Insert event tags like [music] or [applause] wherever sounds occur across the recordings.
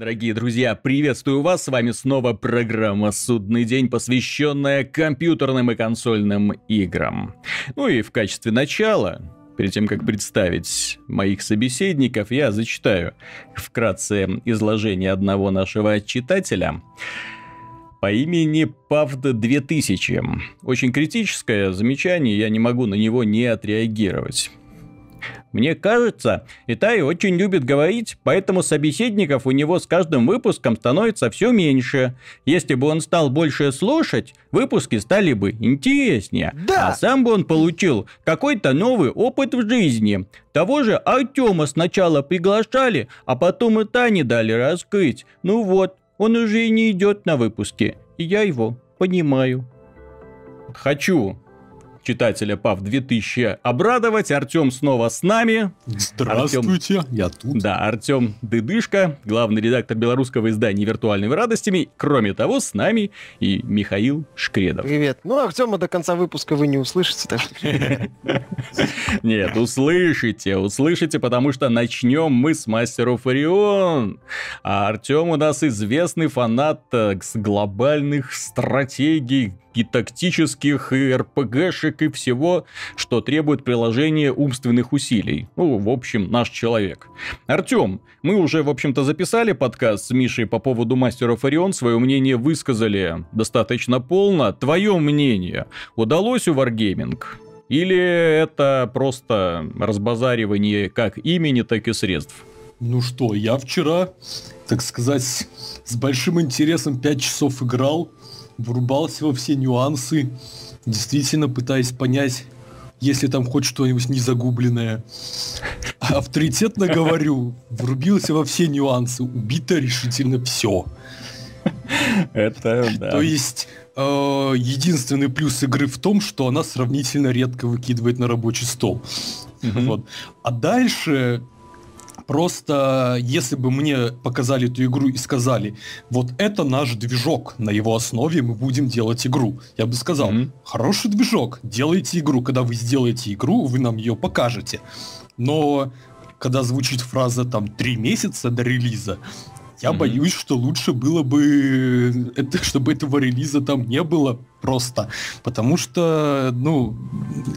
Дорогие друзья, приветствую вас, с вами снова программа «Судный день», посвященная компьютерным и консольным играм. Ну и в качестве начала, перед тем, как представить моих собеседников, я зачитаю вкратце изложение одного нашего читателя по имени Павд 2000. Очень критическое замечание, я не могу на него не отреагировать. Мне кажется, Итай очень любит говорить, поэтому собеседников у него с каждым выпуском становится все меньше. Если бы он стал больше слушать, выпуски стали бы интереснее. Да. А сам бы он получил какой-то новый опыт в жизни. Того же Артема сначала приглашали, а потом и Тане дали раскрыть. Ну вот, он уже и не идет на выпуски. И я его понимаю. Хочу читателя ПАВ 2000 обрадовать. Артем снова с нами. Здравствуйте, Артем... я тут. Да, Артем Дыдышко, главный редактор белорусского издания «Виртуальными радостями». Кроме того, с нами и Михаил Шкредов. Привет. Ну, Артема до конца выпуска вы не услышите, так что... [laughs] Нет, услышите, услышите, потому что начнем мы с Мастеров Орион. А Артем у нас известный фанат э, глобальных стратегий, и тактических, и РПГшек, и всего, что требует приложения умственных усилий. Ну, в общем, наш человек. Артем, мы уже, в общем-то, записали подкаст с Мишей по поводу Мастеров Орион, свое мнение высказали достаточно полно. Твое мнение, удалось у Wargaming? Или это просто разбазаривание как имени, так и средств? Ну что, я вчера, так сказать, с большим интересом 5 часов играл врубался во все нюансы, действительно пытаясь понять, если там хоть что-нибудь не загубленное. Авторитетно говорю, врубился во все нюансы, убито решительно все. Это да. То есть э, единственный плюс игры в том, что она сравнительно редко выкидывает на рабочий стол. Угу. Вот. А дальше Просто если бы мне показали эту игру и сказали, вот это наш движок, на его основе мы будем делать игру, я бы сказал, mm-hmm. хороший движок, делайте игру, когда вы сделаете игру, вы нам ее покажете. Но когда звучит фраза там три месяца до релиза, я mm-hmm. боюсь, что лучше было бы, это, чтобы этого релиза там не было просто. Потому что, ну,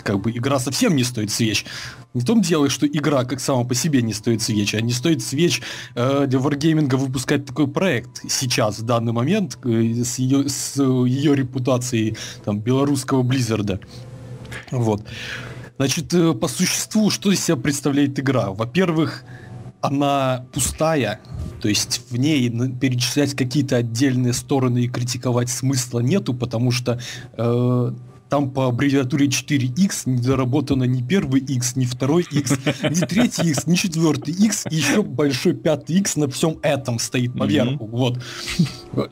как бы игра совсем не стоит свеч. Не в том дело, что игра как сама по себе не стоит свеч, а не стоит свеч э, для Wargaming выпускать такой проект сейчас, в данный момент, э, с, ее, с ее репутацией там, белорусского Близзарда. Вот. Значит, э, по существу, что из себя представляет игра? Во-первых, она пустая, то есть в ней перечислять какие-то отдельные стороны и критиковать смысла нету, потому что э, там по аббревиатуре 4x не доработано ни первый x, ни второй x, ни третий x, ни четвертый x, и еще большой пятый x на всем этом стоит поверху. Mm-hmm. Вот.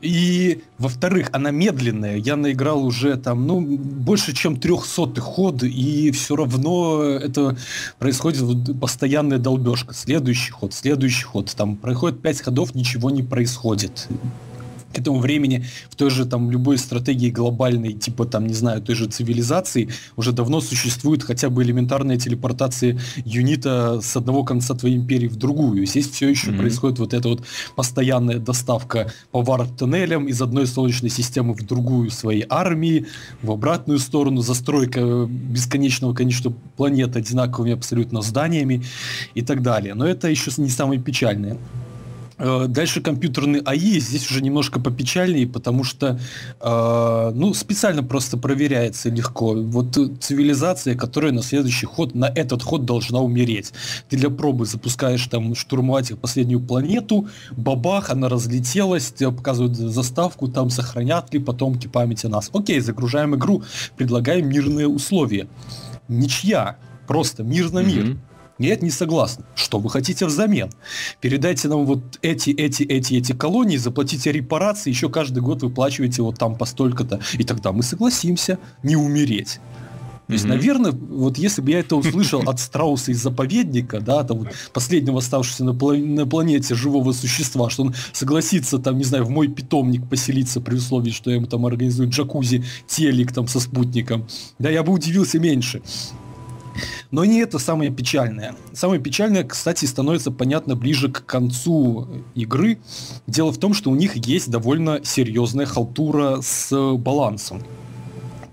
И, во-вторых, она медленная. Я наиграл уже там, ну, больше, чем трехсотый ход, и все равно это происходит постоянная долбежка. Следующий ход, следующий ход. Там проходит пять ходов, ничего не происходит к этому времени в той же там любой стратегии глобальной, типа там, не знаю, той же цивилизации, уже давно существует хотя бы элементарная телепортация юнита с одного конца твоей империи в другую. Здесь все еще mm-hmm. происходит вот эта вот постоянная доставка по варп-тоннелям из одной солнечной системы в другую своей армии, в обратную сторону, застройка бесконечного количества планет одинаковыми абсолютно зданиями и так далее. Но это еще не самое печальное. Э, дальше компьютерный АИ здесь уже немножко попечальнее, потому что э, ну, специально просто проверяется легко. Вот цивилизация, которая на следующий ход, на этот ход должна умереть. Ты для пробы запускаешь там штурмовать последнюю планету, бабах, она разлетелась, тебе показывают заставку, там сохранят ли потомки памяти нас. Окей, загружаем игру, предлагаем мирные условия. Ничья, просто мир на мир. Mm-hmm. Нет, не согласны. Что вы хотите взамен? Передайте нам вот эти, эти, эти, эти колонии, заплатите репарации, еще каждый год выплачиваете вот там по столько-то. И тогда мы согласимся не умереть. То есть, mm-hmm. наверное, вот если бы я это услышал от страуса из заповедника, да, там вот последнего оставшегося на, пла- на планете живого существа, что он согласится там, не знаю, в мой питомник поселиться при условии, что я ему там организую джакузи, телек там со спутником, да, я бы удивился меньше. Но не это самое печальное. Самое печальное, кстати, становится понятно ближе к концу игры. Дело в том, что у них есть довольно серьезная халтура с балансом.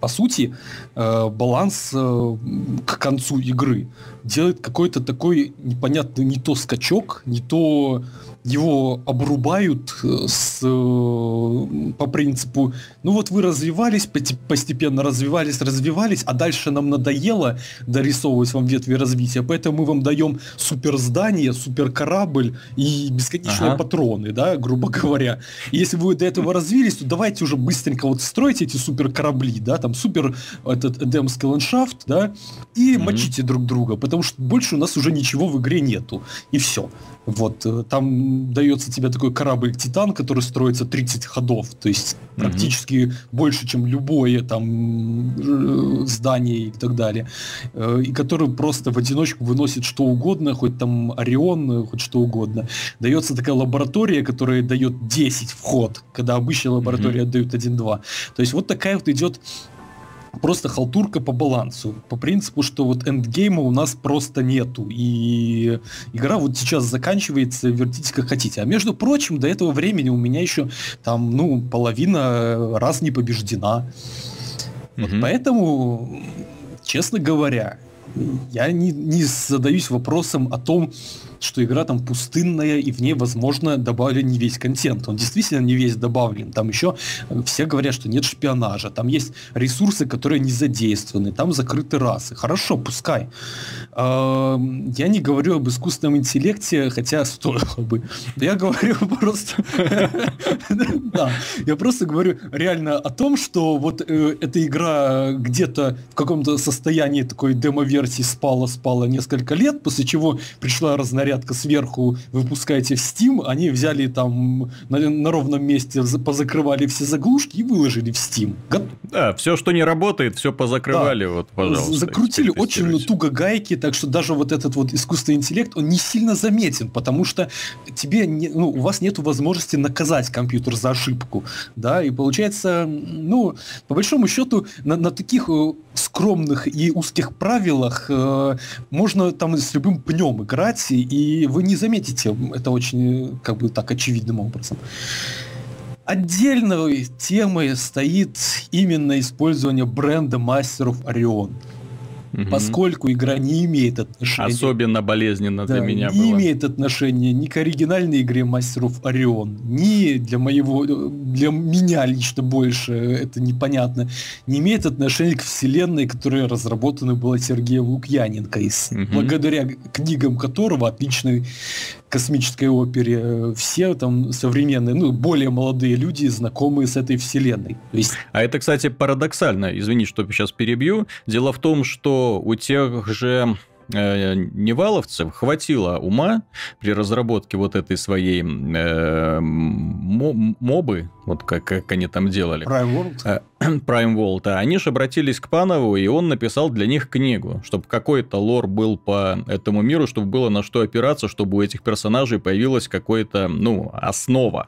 По сути, э, баланс э, к концу игры делает какой-то такой непонятный не то скачок, не то его обрубают э, с, э, по принципу, ну вот вы развивались, постепенно развивались, развивались, а дальше нам надоело дорисовывать вам ветви развития, поэтому мы вам даем супер здание, супер корабль и бесконечные ага. патроны, да, грубо говоря. И если вы до этого развились, то давайте уже быстренько вот стройте эти супер корабли, да, там супер этот эдемский ландшафт, да, и mm-hmm. мочите друг друга, потому что больше у нас уже ничего в игре нету. И все. Вот, э, там дается тебе такой корабль Титан, который строится 30 ходов, то есть mm-hmm. практически больше, чем любое там э, здание и так далее, э, и который просто в одиночку выносит что угодно, хоть там Орион, хоть что угодно. Дается такая лаборатория, которая дает 10 вход, когда обычная лаборатория mm-hmm. дают 1-2. То есть вот такая вот идет просто халтурка по балансу. По принципу, что вот эндгейма у нас просто нету. И игра вот сейчас заканчивается, вертите как хотите. А между прочим, до этого времени у меня еще там, ну, половина раз не побеждена. Mm-hmm. Вот поэтому, честно говоря, я не, не задаюсь вопросом о том, что игра там пустынная, и в ней, возможно, добавлен не весь контент. Он действительно не весь добавлен. Там еще все говорят, что нет шпионажа. Там есть ресурсы, которые не задействованы. Там закрыты расы. Хорошо, пускай. Я не говорю об искусственном интеллекте, хотя стоило бы. Я говорю [laughs] просто... [laughs] Да, я просто говорю реально о том, что вот э, эта игра где-то в каком-то состоянии такой демо-версии спала-спала несколько лет, после чего пришла разнарядка порядка сверху выпускаете в Steam, они взяли там на, на ровном месте, позакрывали все заглушки и выложили в Steam. Го... Да, все, что не работает, все позакрывали, да. вот, пожалуйста. Закрутили очень туго гайки, так что даже вот этот вот искусственный интеллект, он не сильно заметен, потому что тебе, не, ну, у вас нет возможности наказать компьютер за ошибку, да, и получается, ну, по большому счету, на, на таких э, скромных и узких правилах э, можно там с любым пнем играть, и вы не заметите это очень как бы так очевидным образом. Отдельной темой стоит именно использование бренда мастеров Орион угу. поскольку игра не имеет отношения... Особенно болезненно да, для меня не было. имеет отношения ни к оригинальной игре Мастеров Орион, ни для моего... Для меня лично больше это непонятно. Не имеет отношения к вселенной, которая разработана была Сергеем Лукьяненко, из, угу. благодаря книгам которого отличный космической опере, э, все там современные, ну, более молодые люди, знакомые с этой вселенной. То есть... А это, кстати, парадоксально, извини, что сейчас перебью. Дело в том, что у тех же э, неваловцев хватило ума при разработке вот этой своей э, мобы, вот как, как они там делали. Prime World? Э, [clears throat] Prime World, а они же обратились к Панову, и он написал для них книгу, чтобы какой-то лор был по этому миру, чтобы было на что опираться, чтобы у этих персонажей появилась какая-то, ну, основа.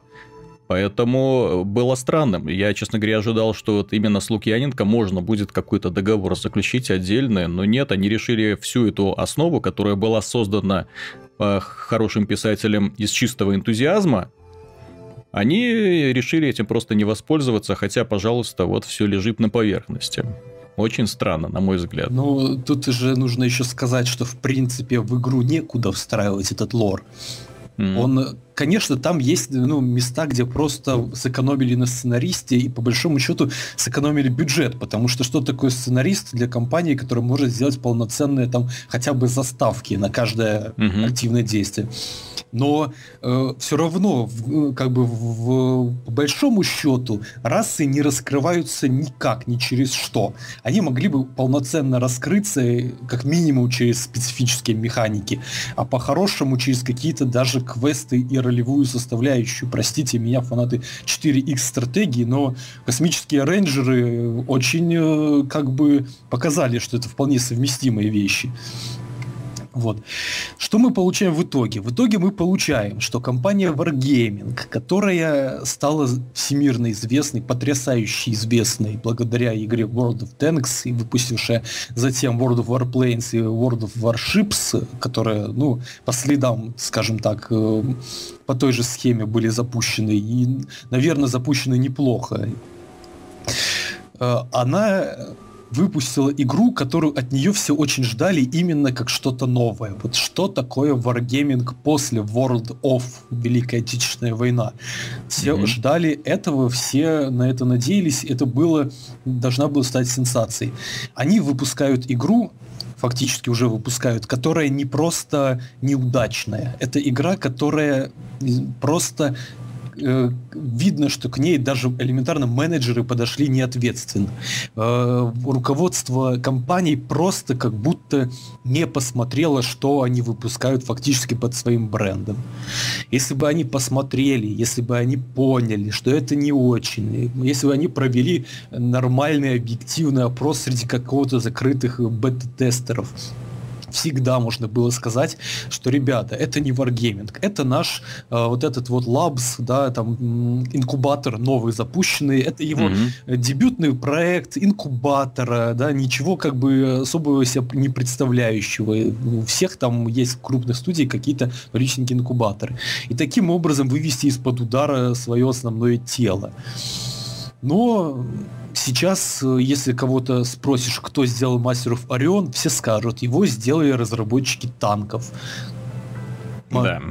Поэтому было странным. Я, честно говоря, ожидал, что вот именно с Лукьяненко можно будет какой-то договор заключить отдельный, но нет, они решили всю эту основу, которая была создана хорошим писателем из чистого энтузиазма, они решили этим просто не воспользоваться, хотя, пожалуйста, вот все лежит на поверхности. Очень странно, на мой взгляд. Ну, тут же нужно еще сказать, что в принципе в игру некуда встраивать этот лор. Mm-hmm. Он конечно, там есть ну, места, где просто сэкономили на сценаристе и по большому счету сэкономили бюджет, потому что что такое сценарист для компании, которая может сделать полноценные там хотя бы заставки на каждое угу. активное действие. Но э, все равно, в, как бы в, по большому счету, расы не раскрываются никак, ни через что. Они могли бы полноценно раскрыться, как минимум, через специфические механики, а по-хорошему через какие-то даже квесты и ролевую составляющую. Простите меня, фанаты 4X стратегии, но космические рейнджеры очень э, как бы показали, что это вполне совместимые вещи. Вот. Что мы получаем в итоге? В итоге мы получаем, что компания Wargaming, которая стала всемирно известной, потрясающе известной благодаря игре World of Tanks и выпустившая затем World of Warplanes и World of Warships, которая, ну, по следам, скажем так, э, по той же схеме были запущены и, наверное, запущены неплохо. Э, она выпустила игру, которую от нее все очень ждали именно как что-то новое. Вот что такое Wargaming после World of Великая Отечественная война. Все mm-hmm. ждали этого, все на это надеялись, это было, должна была стать сенсацией. Они выпускают игру, фактически уже выпускают, которая не просто неудачная. Это игра, которая просто видно, что к ней даже элементарно менеджеры подошли неответственно. Э, руководство компаний просто как будто не посмотрело, что они выпускают фактически под своим брендом. Если бы они посмотрели, если бы они поняли, что это не очень, если бы они провели нормальный объективный опрос среди какого-то закрытых бета-тестеров, всегда можно было сказать, что, ребята, это не Wargaming, это наш э, вот этот вот Labs, да, там инкубатор новый запущенный, это его mm-hmm. дебютный проект инкубатора, да, ничего как бы особого себя не представляющего. У всех там есть крупных студий какие-то личненькие инкубаторы. И таким образом вывести из-под удара свое основное тело. Но сейчас, э, если кого-то спросишь, кто сделал Мастеров Орион, все скажут, его сделали разработчики танков. Да.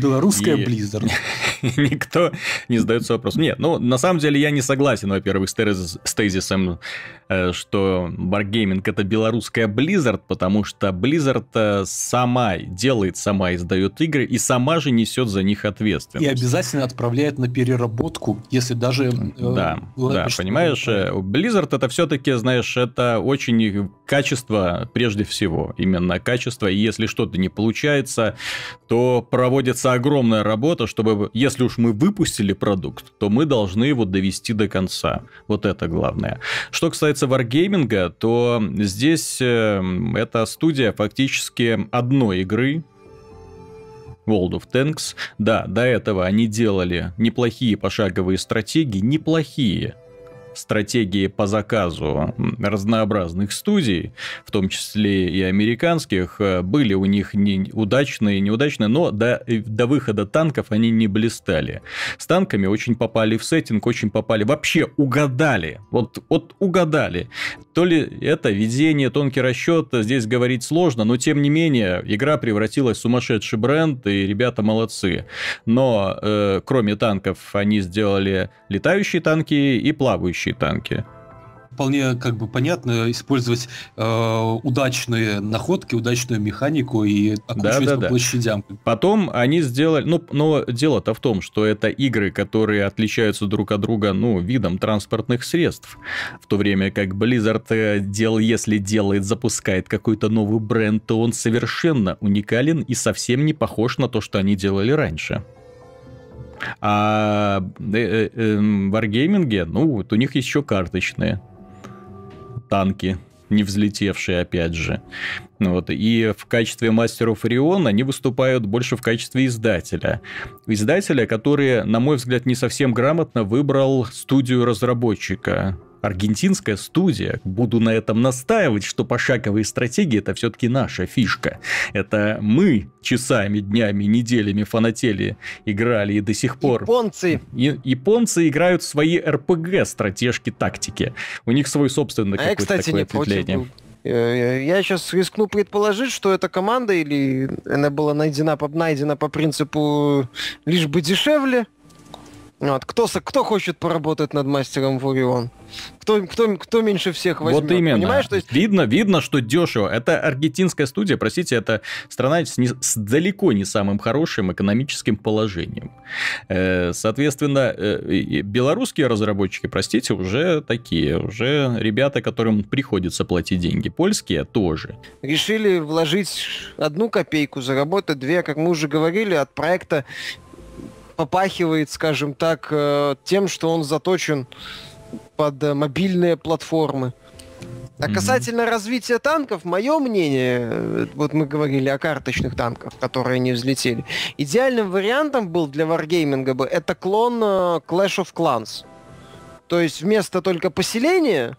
Белорусская и... Blizzard. [laughs] Никто не задается вопросом. Нет, ну, на самом деле я не согласен, во-первых, с, тезис, с тезисом, э, что Wargaming это белорусская Blizzard, потому что Blizzard э, сама делает, сама издает игры и сама же несет за них ответственность. И обязательно отправляет на переработку, если даже... Э, да, да, понимаешь, Blizzard это все-таки, знаешь, это очень качество прежде всего, именно качество, и если что-то не получается, то проводится огромная работа, чтобы, если уж мы выпустили продукт, то мы должны его довести до конца. Вот это главное. Что касается Wargaming, то здесь э, эта студия фактически одной игры, World of Tanks. Да, до этого они делали неплохие пошаговые стратегии, неплохие стратегии по заказу разнообразных студий, в том числе и американских, э, были у них не удачные, неудачные, но до, э, до выхода танков они не блистали. С танками очень попали в сеттинг, очень попали, вообще угадали, вот, вот угадали. То ли это везение, тонкий расчет, здесь говорить сложно, но тем не менее игра превратилась в сумасшедший бренд, и ребята молодцы. Но э, кроме танков они сделали летающие танки и плавающие танки. Вполне как бы понятно использовать э, удачные находки, удачную механику и окучивать да, да, по да. площадям. Потом они сделали... Ну, но дело-то в том, что это игры, которые отличаются друг от друга, ну, видом транспортных средств. В то время как Blizzard э, дел, если делает, запускает какой-то новый бренд, то он совершенно уникален и совсем не похож на то, что они делали раньше. А э, э, э, в Wargaming, ну, вот у них еще карточные танки, не взлетевшие, опять же. Вот. И в качестве мастеров Орион они выступают больше в качестве издателя. Издателя, который, на мой взгляд, не совсем грамотно выбрал студию разработчика аргентинская студия. Буду на этом настаивать, что пошаговые стратегии это все-таки наша фишка. Это мы часами, днями, неделями фанатели, играли и до сих пор. Японцы. И, японцы играют в свои РПГ стратежки, тактики. У них свой собственный а какой-то кстати, такое не ответвление. Против э, я сейчас рискну предположить, что эта команда или она была найдена найдена по принципу лишь бы дешевле, вот. Кто, кто хочет поработать над мастером Ворион? Кто, кто, кто меньше всех возьмет? Вот именно. Понимаешь? То есть... Видно, видно, что дешево. Это аргентинская студия, простите, это страна с, не, с далеко не самым хорошим экономическим положением. Э, соответственно, э, белорусские разработчики, простите, уже такие, уже ребята, которым приходится платить деньги. Польские тоже. Решили вложить одну копейку, заработать две, как мы уже говорили, от проекта попахивает, скажем так, э, тем, что он заточен под э, мобильные платформы. А касательно развития танков, мое мнение, э, вот мы говорили о карточных танках, которые не взлетели, идеальным вариантом был для варгейминга бы это клон Clash of Clans. То есть вместо только поселения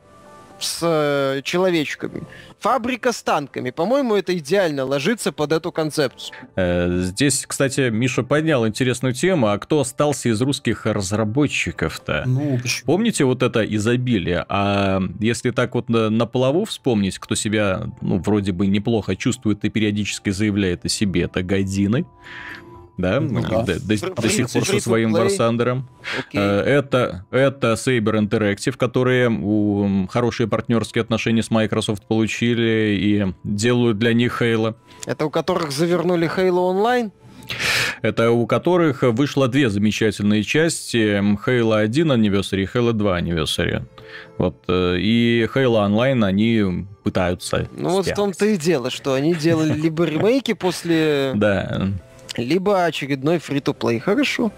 с э, человечками. Фабрика с танками. По-моему, это идеально ложится под эту концепцию. Э, здесь, кстати, Миша поднял интересную тему. А кто остался из русских разработчиков-то? Ну, почему? Помните вот это изобилие? А если так вот на, на плаву вспомнить, кто себя, ну, вроде бы неплохо чувствует и периодически заявляет о себе, это Гайдины. Да, Ну до, да. до- сих пор со своим. Варсандером. Э, Это, это Saber Interactive, которые у, хорошие партнерские отношения с Microsoft получили и делают для них Halo. Это у которых завернули Halo Online? Это у которых вышло две замечательные части. Halo 1 Anniversary и Halo 2 Anniversary. Вот, э, и Halo Online они пытаются Ну вот в сделать. том-то и дело, что они делали либо [laughs] ремейки после, Да, либо очередной фри-то-плей. Хорошо.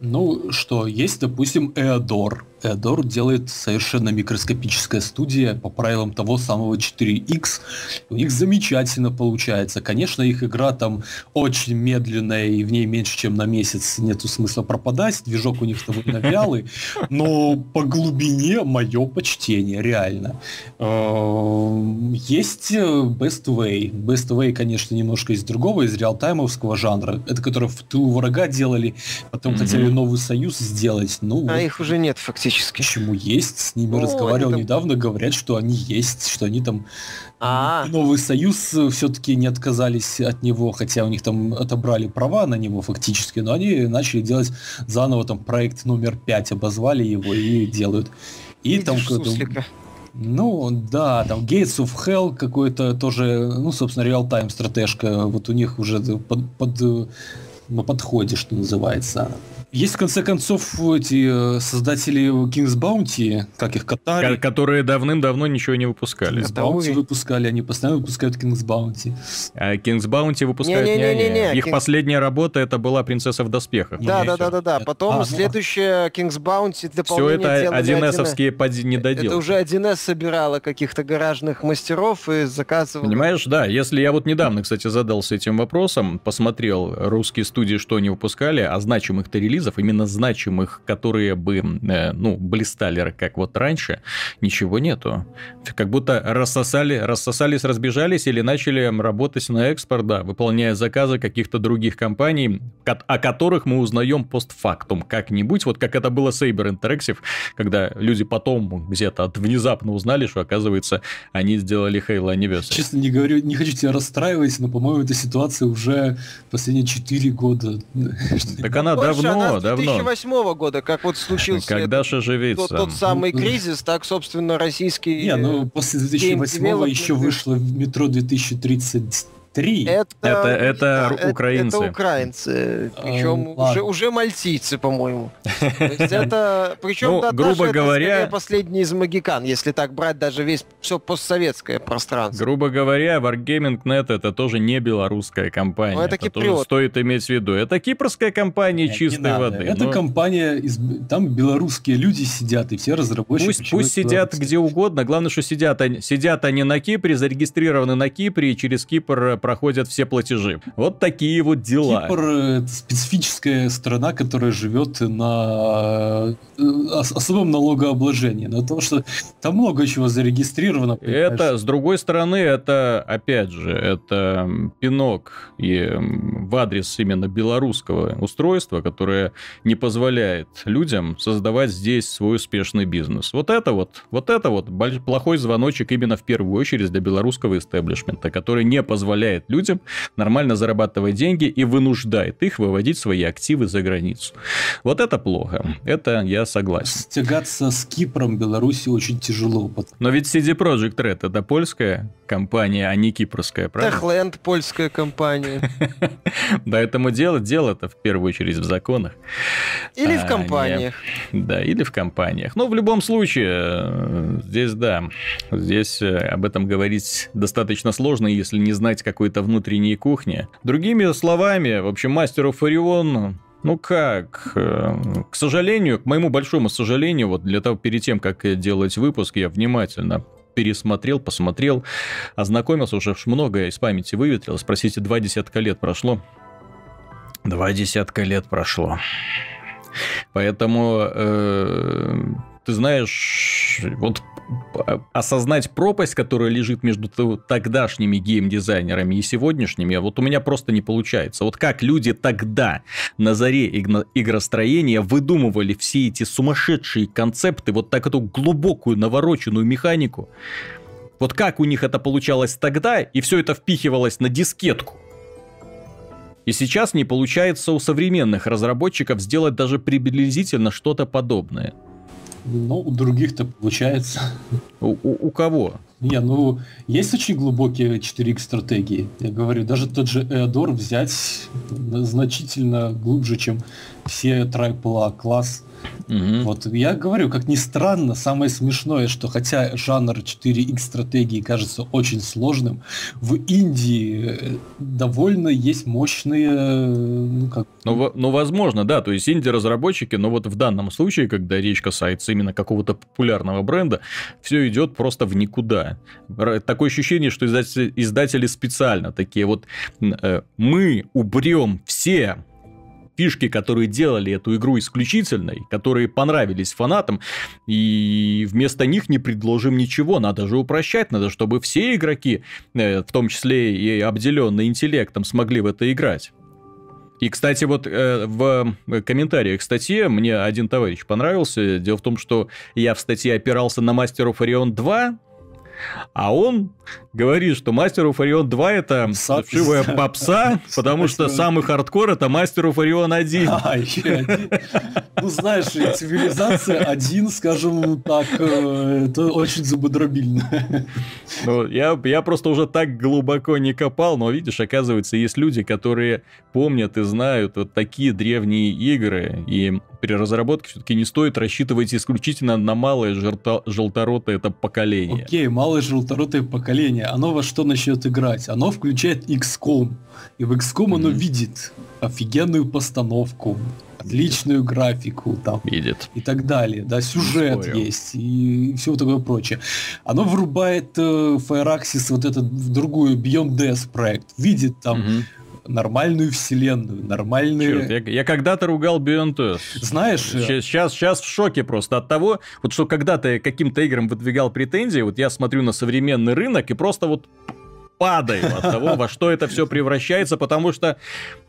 Ну что, есть, допустим, Эодор. Эодор делает совершенно микроскопическая студия по правилам того самого 4X. У них замечательно получается. Конечно, их игра там очень медленная, и в ней меньше, чем на месяц нету смысла пропадать. Движок у них довольно вялый. Но по глубине мое почтение, реально. Эм, Есть э, Best Way. Best Way, конечно, немножко из другого, из реалтаймовского жанра. Это который в тылу врага делали, потом хотели новый союз сделать. Ну, А их уже нет фактически. Почему есть? С ними Ну, разговаривал там- недавно, говорят, что они есть, что они там А, Новый Союз все-таки не отказались от него, хотя у них там отобрали права на него фактически, но они начали делать заново там проект номер 5, обозвали его и делают. И там видишь какой-то- суслика. ну, да, там Gates of Hell какой-то тоже, ну, собственно, реал-тайм стратежка, вот у них уже под, под, э, на подходе, что называется. Есть, в конце концов, эти э, создатели King's Bounty, как их, Катари, которые давным-давно ничего не выпускали. King's Это Bounty выпускали, они постоянно выпускают King's Bounty. А King's Bounty выпускают не, Не-не-не-не-не, они. Их King's- последняя работа это была «Принцесса в доспехах». Не, Да, не, да, да, да, да. Это- Потом а, ну, следующее King's Bounty Все дополнение это делали 1С-овские поди- Это недоделки. уже 1С собирала каких-то гаражных мастеров и заказывала. Понимаешь, да, если я вот недавно, кстати, задался этим вопросом, посмотрел русские студии, что они выпускали, а значимых-то релизов, именно значимых, которые бы, э, ну, блистали, как вот раньше, ничего нету. Как будто рассосали, рассосались, разбежались или начали работать на экспорт, да, выполняя заказы каких-то других компаний, ко- о которых мы узнаем постфактум как-нибудь, вот как это было с Saber Interactive, когда люди потом где-то от внезапно узнали, что, оказывается, они сделали Halo Anniversary. Честно, не говорю, не хочу тебя расстраивать, но, по-моему, эта ситуация уже последние 4 года. [laughs] Так она давно, она с давно. 2008 года, как вот случился Когда этот- же тот, тот самый Ну, кризис, так, собственно, российский... Не, ну после 2008 еще вышло в метро 2033. Это, Это- это да, украинцы. Это украинцы. А, Причем ладно. уже, уже мальтийцы, по-моему. Это... [laughs] Причем Ну, да, грубо даже говоря- последний из магикан, если так брать даже весь все постсоветское пространство. Грубо говоря, Wargaming.net это тоже не белорусская компания. Ну, это тоже стоит иметь в виду. Это кипрская компания Нет, не чистой воды. Это но компания, из... там белорусские люди сидят, и все разработчики. Пусть, сидят где угодно, главное, что сидят они, сидят они на Кипре, зарегистрированы на Кипре, и через Кипр э, проходят все платежи. Вот такие вот дела. Кипр э, это специфическая страна, которая живет на э, ос- особом налогообложении. Но то, что там много чего зарегистрировано. Это, понимаешь? с другой стороны, это, опять же, это пинок и, в адрес именно белорусского устройства, которое не позволяет людям создавать здесь свой успешный бизнес. Вот это вот, вот это вот плохой звоночек именно в первую очередь для белорусского истеблишмента, который не позволяет людям нормально зарабатывать деньги и вынуждает их выводить свои активы за границу. Вот это плохо. Это я согласен. Стягаться с Кипром Беларуси очень тяжело. Но ведь CD Projekt Red это польская компания, а не кипрская, правильно? Техленд, польская компания. [laughs] Поэтому дело, дело-то в первую очередь в законах. Или А, в компаниях. Да, или в компаниях. Но в любом случае, э, здесь да, здесь э, об этом говорить достаточно сложно, если не знать какой-то внутренней кухни. Другими словами, в общем, мастеру Фарион ну как, э, к сожалению, к моему большому сожалению, вот для того, перед тем, как делать выпуск, я внимательно пересмотрел, посмотрел, ознакомился, уже многое из памяти выветрил. Спросите, два десятка лет прошло. Два десятка лет прошло. Поэтому, э, ты знаешь, вот осознать пропасть, которая лежит между тогдашними геймдизайнерами и сегодняшними, вот у меня просто не получается. Вот как люди тогда на заре игростроения выдумывали все эти сумасшедшие концепты, вот так эту глубокую навороченную механику, вот как у них это получалось тогда, и все это впихивалось на дискетку. И сейчас не получается у современных разработчиков сделать даже приблизительно что-то подобное. Ну, у других-то получается. У, у, у кого? Не, ну, есть очень глубокие 4X стратегии. Я говорю, даже тот же Эодор взять значительно глубже, чем все AAA класс Угу. Вот я говорю, как ни странно, самое смешное, что хотя жанр 4X стратегии кажется очень сложным, в Индии э, довольно есть мощные... Ну, как... ну, ну, возможно, да, то есть инди-разработчики, но вот в данном случае, когда речь касается именно какого-то популярного бренда, все идет просто в никуда. Такое ощущение, что издатели, издатели специально такие вот э, мы уберем все фишки, которые делали эту игру исключительной, которые понравились фанатам, и вместо них не предложим ничего. Надо же упрощать, надо, чтобы все игроки, э, в том числе и обделенные интеллектом, смогли в это играть. И, кстати, вот э, в комментариях к статье мне один товарищ понравился. Дело в том, что я в статье опирался на Master of Orion 2, а он говорит, что Master of Orion 2 это вшивая попса, потому что самый хардкор это Master of Orion 1. А, ну, знаешь, цивилизация 1, скажем так, э, это очень зубодробильно. Ну, я, я просто уже так глубоко не копал, но видишь, оказывается, есть люди, которые помнят и знают вот такие древние игры, и при разработке все-таки не стоит рассчитывать исключительно на малое желторотое это поколение. Окей, малое желторотое поколение, оно во что начнет играть? Оно включает XCOM, и в XCOM mm-hmm. оно видит офигенную постановку, отличную графику там видит и так далее, да, сюжет есть и все такое прочее. Оно врубает э, Fireaxis вот этот в другую Beyond Death проект, видит там угу нормальную вселенную, нормальные... Черт, я, я когда-то ругал Beyond Знаешь... Сейчас, сейчас в шоке просто от того, вот что когда-то каким-то играм выдвигал претензии, вот я смотрю на современный рынок и просто вот падаю от того, во что это все превращается, потому что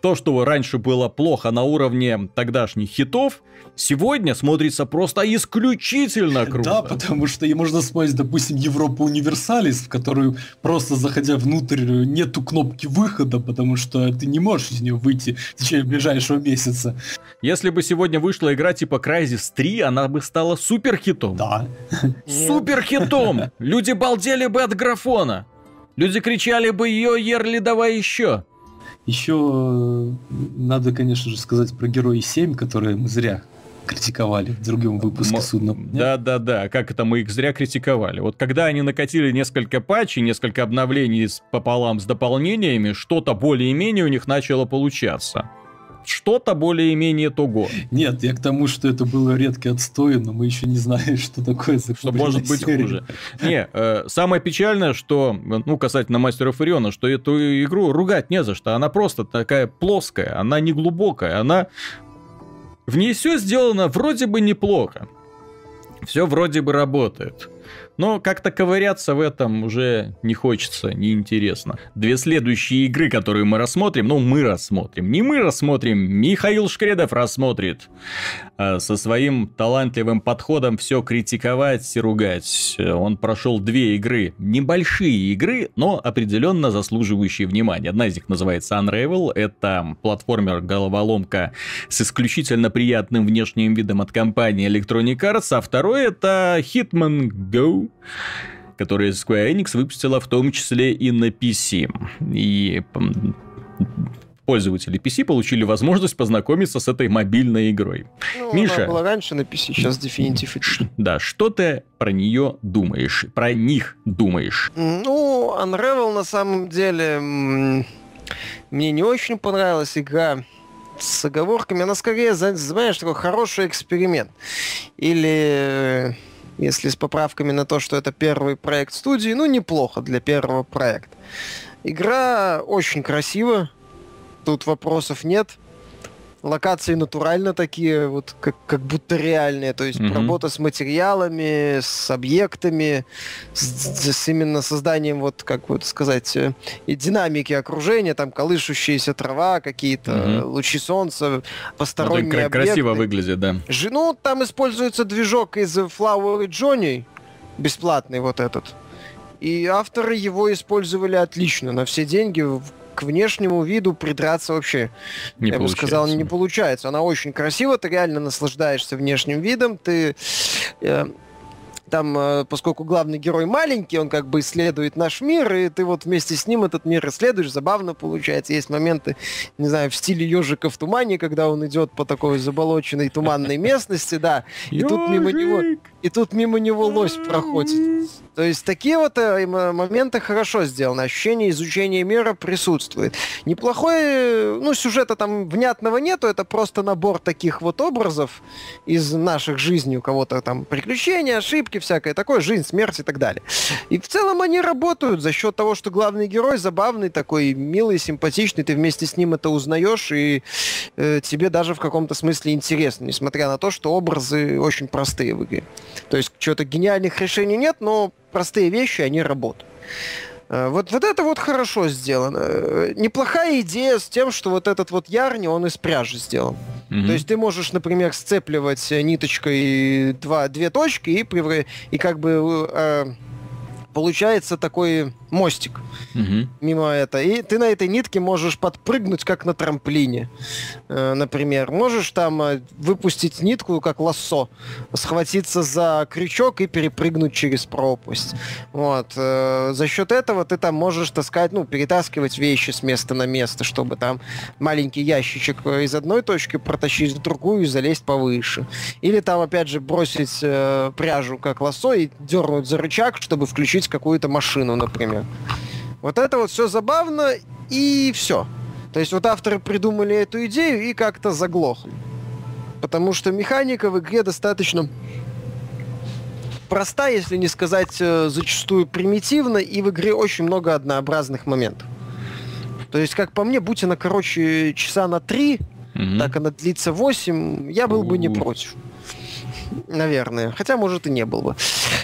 то, что раньше было плохо на уровне тогдашних хитов, сегодня смотрится просто исключительно круто. Да, потому что и можно смотреть, допустим, Европа Универсалис, в которую просто заходя внутрь нету кнопки выхода, потому что ты не можешь из нее выйти в течение ближайшего месяца. Если бы сегодня вышла игра типа Crysis 3, она бы стала супер хитом. Да. Супер хитом! Люди балдели бы от графона. Люди кричали бы ее, Ерли, давай еще. Еще э, надо, конечно же, сказать про Герои 7, которые мы зря критиковали в другом выпуске М- судна. Да, да, да. Как это мы их зря критиковали? Вот когда они накатили несколько патчей, несколько обновлений пополам с дополнениями, что-то более-менее у них начало получаться что-то более-менее того. Нет, я к тому, что это было редко отстой, но мы еще не знаем, что такое Что может быть серия. хуже. Не, э, самое печальное, что, ну, касательно Мастеров Ириона, что эту игру ругать не за что. Она просто такая плоская, она не глубокая, она... В ней все сделано вроде бы неплохо. Все вроде бы работает. Но как-то ковыряться в этом уже не хочется, неинтересно. Две следующие игры, которые мы рассмотрим, ну, мы рассмотрим. Не мы рассмотрим, Михаил Шкредов рассмотрит. А со своим талантливым подходом все критиковать и ругать. Он прошел две игры, небольшие игры, но определенно заслуживающие внимания. Одна из них называется Unravel. Это платформер-головоломка с исключительно приятным внешним видом от компании Electronic Arts, а второй это Hitman Go, который Square Enix выпустила в том числе и на PC. И пользователи PC получили возможность познакомиться с этой мобильной игрой. Ну, Миша. Она была раньше на PC, сейчас Definitive Edition. Да, что ты про нее думаешь? Про них думаешь? Ну, Unravel на самом деле мне не очень понравилась игра с оговорками. Она скорее, знаешь, такой хороший эксперимент. Или если с поправками на то, что это первый проект студии, ну, неплохо для первого проекта. Игра очень красива, тут вопросов нет локации натурально такие, вот как, как будто реальные. То есть mm-hmm. работа с материалами, с объектами, с, с именно созданием, вот как вот сказать, э, и динамики окружения, там колышущаяся трава, какие-то mm-hmm. лучи солнца, посторонние ну, объекты. Красиво выглядит, да. Ну, там используется движок из Flower Johnny, бесплатный вот этот. И авторы его использовали отлично, на все деньги, к внешнему виду придраться вообще, не я бы сказал, не получается. Она очень красива, ты реально наслаждаешься внешним видом, ты... Э, там, э, поскольку главный герой маленький, он как бы исследует наш мир, и ты вот вместе с ним этот мир исследуешь, забавно получается. Есть моменты, не знаю, в стиле ежика в тумане, когда он идет по такой заболоченной туманной [laughs] местности, да, и тут мимо него и тут мимо него лось проходит. То есть такие вот э, моменты хорошо сделаны. Ощущение изучения мира присутствует. Неплохой, ну, сюжета там внятного нету, это просто набор таких вот образов из наших жизней. У кого-то там приключения, ошибки, всякое такое, жизнь, смерть и так далее. И в целом они работают за счет того, что главный герой забавный такой, милый, симпатичный, ты вместе с ним это узнаешь, и э, тебе даже в каком-то смысле интересно, несмотря на то, что образы очень простые в игре. То есть чего-то гениальных решений нет, но простые вещи, они работают. Э, вот, вот это вот хорошо сделано. Э, неплохая идея с тем, что вот этот вот ярни, он из пряжи сделан. Mm-hmm. То есть ты можешь, например, сцепливать ниточкой два, две точки и, и как бы э, получается такой мостик угу. мимо этого. И ты на этой нитке можешь подпрыгнуть, как на трамплине, э, например. Можешь там э, выпустить нитку, как лассо, схватиться за крючок и перепрыгнуть через пропасть. Вот. Э, за счет этого ты там можешь таскать, ну, перетаскивать вещи с места на место, чтобы там маленький ящичек из одной точки протащить в другую и залезть повыше. Или там, опять же, бросить пряжу, как лассо, и дернуть за рычаг, чтобы включить какую-то машину, например. Вот это вот все забавно, и все. То есть вот авторы придумали эту идею и как-то заглохли. Потому что механика в игре достаточно проста, если не сказать э, зачастую примитивна, и в игре очень много однообразных моментов. То есть, как по мне, будь она, короче, часа на три, mm-hmm. так она длится 8, я был бы не против наверное. Хотя, может, и не был бы.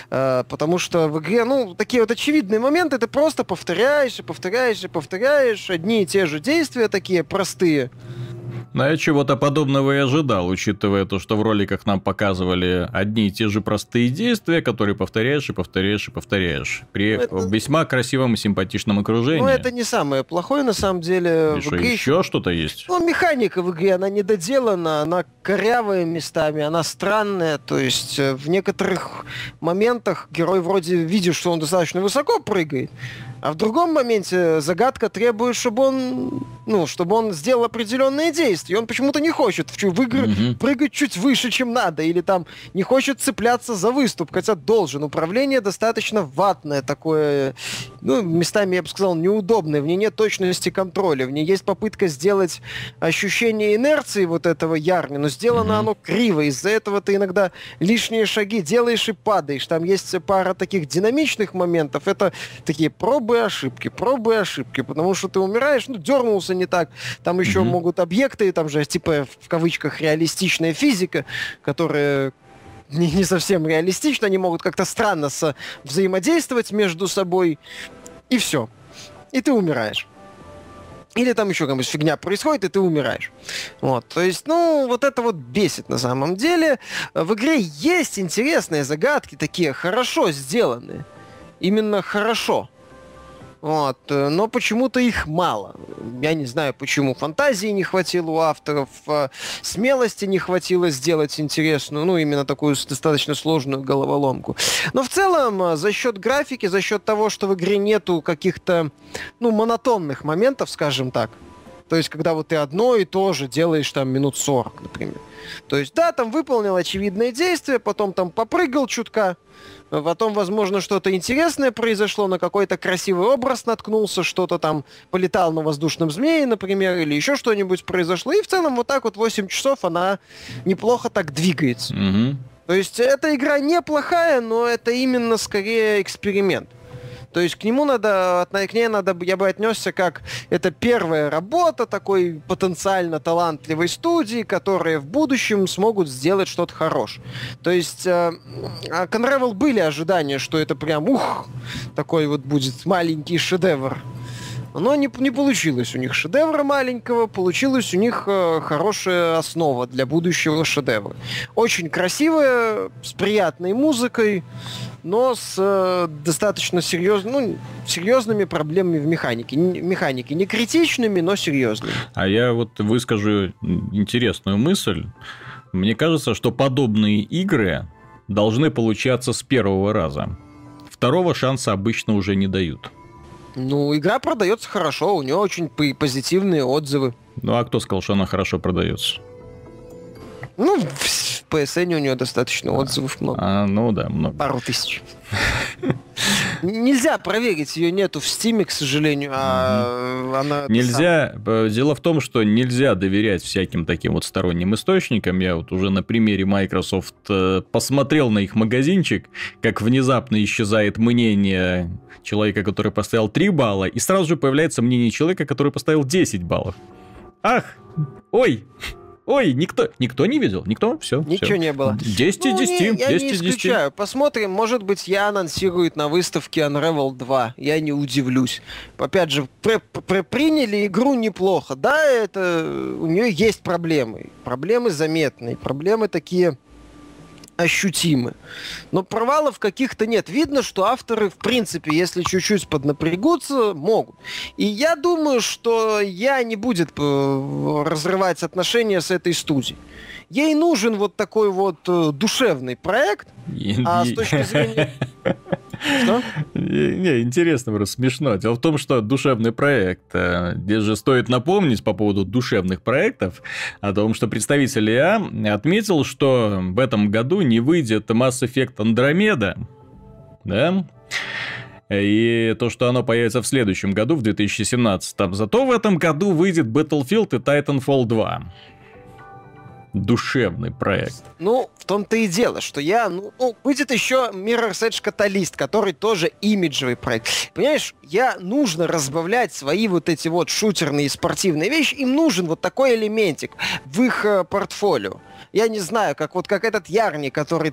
Э, потому что в игре, ну, такие вот очевидные моменты ты просто повторяешь и повторяешь и повторяешь одни и те же действия, такие простые. Но я чего-то подобного и ожидал, учитывая то, что в роликах нам показывали одни и те же простые действия, которые повторяешь и повторяешь и повторяешь. При ну, это... весьма красивом и симпатичном окружении. Ну, это не самое плохое, на самом деле. И в что, игре... еще что-то есть? Ну, механика в игре, она недоделана, она корявая местами, она странная. То есть э, в некоторых моментах герой вроде видит, что он достаточно высоко прыгает, а в другом моменте загадка требует, чтобы он, ну, чтобы он сделал определенные действия. И он почему-то не хочет в, в игры mm-hmm. прыгать чуть выше, чем надо, или там не хочет цепляться за выступ, хотя должен. Управление достаточно ватное такое, ну, местами, я бы сказал, неудобное. В ней нет точности контроля. В ней есть попытка сделать ощущение инерции вот этого ярни, но сделано mm-hmm. оно криво. Из-за этого ты иногда лишние шаги делаешь и падаешь. Там есть пара таких динамичных моментов. Это такие пробы пробы и ошибки, пробы и ошибки, потому что ты умираешь, ну, дернулся не так, там еще mm-hmm. могут объекты, там же, типа, в кавычках, реалистичная физика, которая не, не совсем реалистична, они могут как-то странно со взаимодействовать между собой, и все. И ты умираешь. Или там еще какая-нибудь фигня происходит, и ты умираешь. Вот, то есть, ну, вот это вот бесит на самом деле. В игре есть интересные загадки, такие хорошо сделанные. Именно хорошо. Вот. Э, но почему-то их мало. Я не знаю, почему. Фантазии не хватило у авторов, э, смелости не хватило сделать интересную, ну, именно такую достаточно сложную головоломку. Но в целом, э, за счет графики, за счет того, что в игре нету каких-то, ну, монотонных моментов, скажем так, то есть, когда вот ты одно и то же делаешь там минут 40, например. То есть, да, там выполнил очевидное действие, потом там попрыгал чутка, Потом, возможно, что-то интересное произошло, на какой-то красивый образ наткнулся, что-то там полетал на воздушном змее, например, или еще что-нибудь произошло. И в целом вот так вот 8 часов она неплохо так двигается. Угу. То есть эта игра неплохая, но это именно скорее эксперимент. То есть к нему надо, к ней надо, я бы отнесся как это первая работа такой потенциально талантливой студии, которые в будущем смогут сделать что-то хорошее. То есть э, а Conravel были ожидания, что это прям, ух, такой вот будет маленький шедевр. Но не, не получилось у них шедевра маленького, получилась у них э, хорошая основа для будущего шедевра. Очень красивая, с приятной музыкой, но с э, достаточно серьез, ну, серьезными проблемами в механике. Н- механике не критичными, но серьезными. А я вот выскажу интересную мысль. Мне кажется, что подобные игры должны получаться с первого раза. Второго шанса обычно уже не дают. Ну, игра продается хорошо, у нее очень позитивные отзывы. Ну, а кто сказал, что она хорошо продается? Ну, PSN у нее достаточно отзывов много. А, ну да, много. Пару тысяч. [laughs] Нельзя проверить, ее нету в Стиме, к сожалению, а она... Нельзя... Э, дело в том, что нельзя доверять всяким таким вот сторонним источникам. Я вот уже на примере Microsoft э, посмотрел на их магазинчик, как внезапно исчезает мнение человека, который поставил 3 балла, и сразу же появляется мнение человека, который поставил 10 баллов. Ах, ой, Ой, никто, никто не видел? Никто? Все. Ничего все. не было. 10 из 10. Не, я 10 не из 10. исключаю. Посмотрим, может быть, я анонсируют на выставке Unravel 2. Я не удивлюсь. Опять же, при, при, приняли игру неплохо. Да, это у нее есть проблемы. Проблемы заметные. Проблемы такие ощутимы. Но провалов каких-то нет. Видно, что авторы, в принципе, если чуть-чуть поднапрягутся, могут. И я думаю, что я не будет э, разрывать отношения с этой студией. Ей нужен вот такой вот э, душевный проект, а с точки зрения... [laughs] Что? Не, интересно, просто смешно. Дело в том, что душевный проект, э, здесь же стоит напомнить по поводу душевных проектов, о том, что представитель ИА отметил, что в этом году не выйдет Mass Effect Andromeda, да, и то, что оно появится в следующем году, в 2017. Зато в этом году выйдет Battlefield и Titanfall 2 душевный проект. Ну, в том-то и дело, что я... Ну, ну, будет еще Mirror's Edge Catalyst, который тоже имиджевый проект. Понимаешь, я нужно разбавлять свои вот эти вот шутерные спортивные вещи, им нужен вот такой элементик в их э, портфолио я не знаю, как вот как этот Ярни, который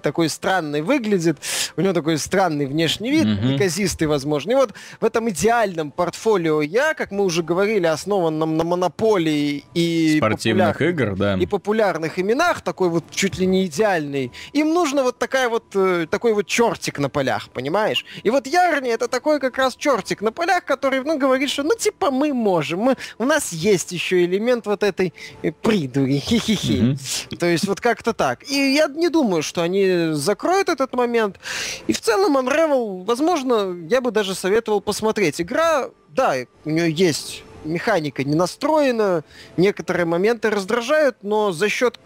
такой странный выглядит, у него такой странный внешний вид, mm-hmm. неказистый, возможно. И вот в этом идеальном портфолио я, как мы уже говорили, основанном на монополии и спортивных игр, да. И популярных именах, такой вот чуть ли не идеальный. Им нужно вот такая вот э, такой вот чертик на полях, понимаешь? И вот Ярни это такой как раз чертик на полях, который, ну, говорит, что ну типа мы можем, мы, у нас есть еще элемент вот этой э, придури, [laughs] хи-хи-хи. Mm-hmm. [laughs] То есть вот как-то так. И я не думаю, что они закроют этот момент. И в целом Unravel, возможно, я бы даже советовал посмотреть. Игра, да, у нее есть механика не настроена, некоторые моменты раздражают, но за счет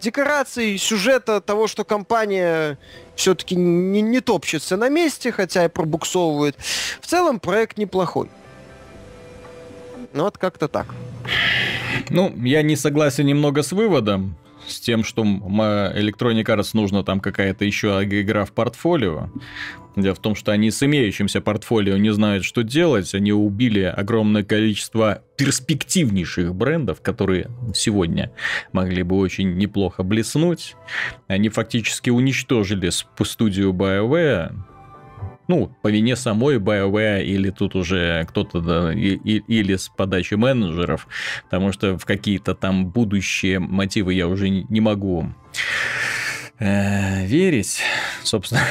декораций, сюжета, того, что компания все-таки не, не топчется на месте, хотя и пробуксовывает, в целом проект неплохой. Ну вот как-то так. Ну, я не согласен немного с выводом, с тем, что Electronic Arts нужно там какая-то еще игра в портфолио. Дело в том, что они с имеющимся портфолио не знают, что делать. Они убили огромное количество перспективнейших брендов, которые сегодня могли бы очень неплохо блеснуть. Они фактически уничтожили студию BioWare, ну, по вине самой BioWare или тут уже кто-то, да, и, и, или с подачи менеджеров, потому что в какие-то там будущие мотивы я уже не могу э, верить. Собственно,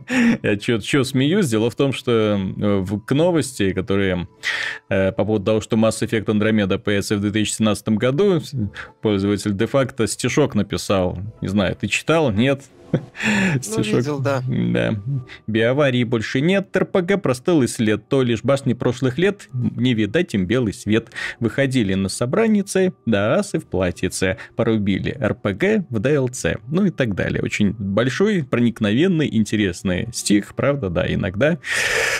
[laughs] я что смеюсь. Дело в том, что э, в, к новости, которые э, по поводу того, что Mass Effect Andromeda появится в 2017 году, пользователь де-факто стишок написал. Не знаю, ты читал? Нет? Ну, видел, да. Да. Биоварии больше нет, РПГ простыл след, то лишь башни прошлых лет, не видать им белый свет. Выходили на собранице, да асы в платьице, порубили РПГ в ДЛЦ, ну и так далее. Очень большой, проникновенный, интересный стих, правда, да, иногда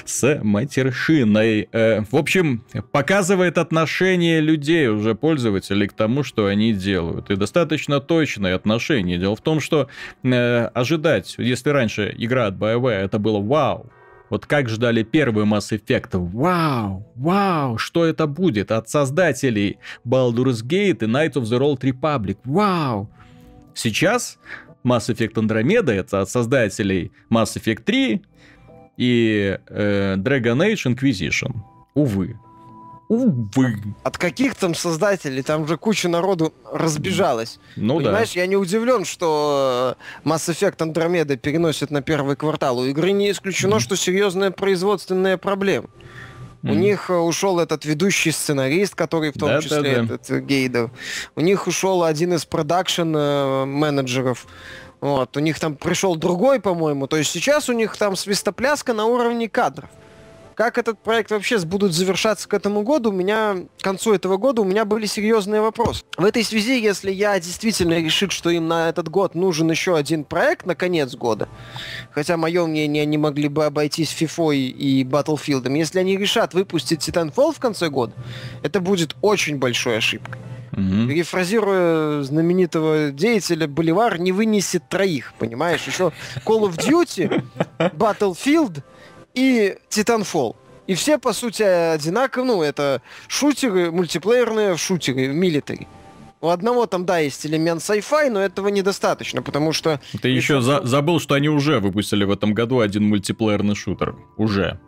с матершиной. Э, в общем, общем, показывает отношение людей, уже пользователей, к тому, что они делают. И достаточно точное отношение. Дело в том, что э, ожидать, если раньше игра от BioWare это было вау, вот как ждали первый Mass Effect. Вау, вау, что это будет от создателей Baldur's Gate и Knights of the Old Republic. Вау. Сейчас Mass Effect Andromeda это от создателей Mass Effect 3 и э, Dragon Age Inquisition. Увы. Увы. От каких там создателей? Там же куча народу разбежалась. Ну Понимаешь, да. я не удивлен, что э, Mass Effect Andromeda переносит на первый квартал. У игры не исключено, Мгм. что серьезная производственная проблема. У Мгм. них э, ушел этот ведущий сценарист, который в том Да, числе да, да. этот э, Гейдер. У них ушел один из продакшн э, менеджеров. Вот, у них там пришел другой, по-моему. То есть сейчас у них там свистопляска на уровне кадров. Как этот проект вообще будут завершаться к этому году, у меня к концу этого года у меня были серьезные вопросы. В этой связи, если я действительно решит, что им на этот год нужен еще один проект на конец года, хотя мое мнение они могли бы обойтись FIFA и Battlefield, если они решат выпустить Titanfall в конце года, это будет очень большой ошибкой. Мгм. Перефразируя знаменитого деятеля, Боливар не вынесет троих, понимаешь? Еще Call of Duty, Battlefield и Titanfall. И все, по сути, одинаково, ну, это шутеры, мультиплеерные шутеры, милитари. У одного там, да, есть элемент sci-fi, но этого недостаточно, потому что... Ты еще за- забыл, что они уже выпустили в этом году один мультиплеерный шутер. Уже.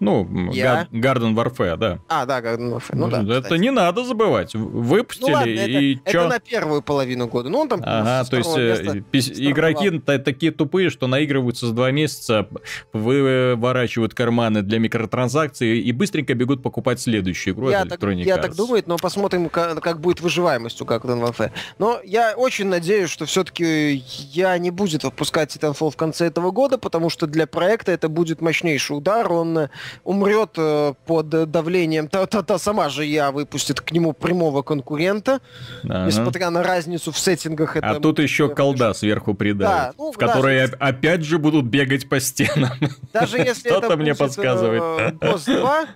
Ну, Я? Garden Warfare, да. А, да, Garden Warfare, ну да. это кстати. не надо забывать. В- Ну Выпустили ладно, и это, чё? это на первую половину года. Ну, он там Ага, то есть э, места игроки та- такие тупые, что наигрываются за два месяца, выворачивают карманы для микротранзакций и быстренько бегут покупать следующую игру я так, я так думаю, но посмотрим, как, как будет выживаемость у Garden Warfare. Но я очень надеюсь, что все-таки я не будет выпускать Titanfall в конце этого года, потому что для проекта это будет мощнейший удар. Он умрет э, под э, давлением. Та-та-та сама же я выпустит к нему прямого конкурента, Ага. несмотря на разницу в сеттингах. А это тут еще колда сверху придавит, Да, ну, в которой даже- опять же будут бегать по стенам. Даже если Что-то мне будет, подсказывает. э, босс 2,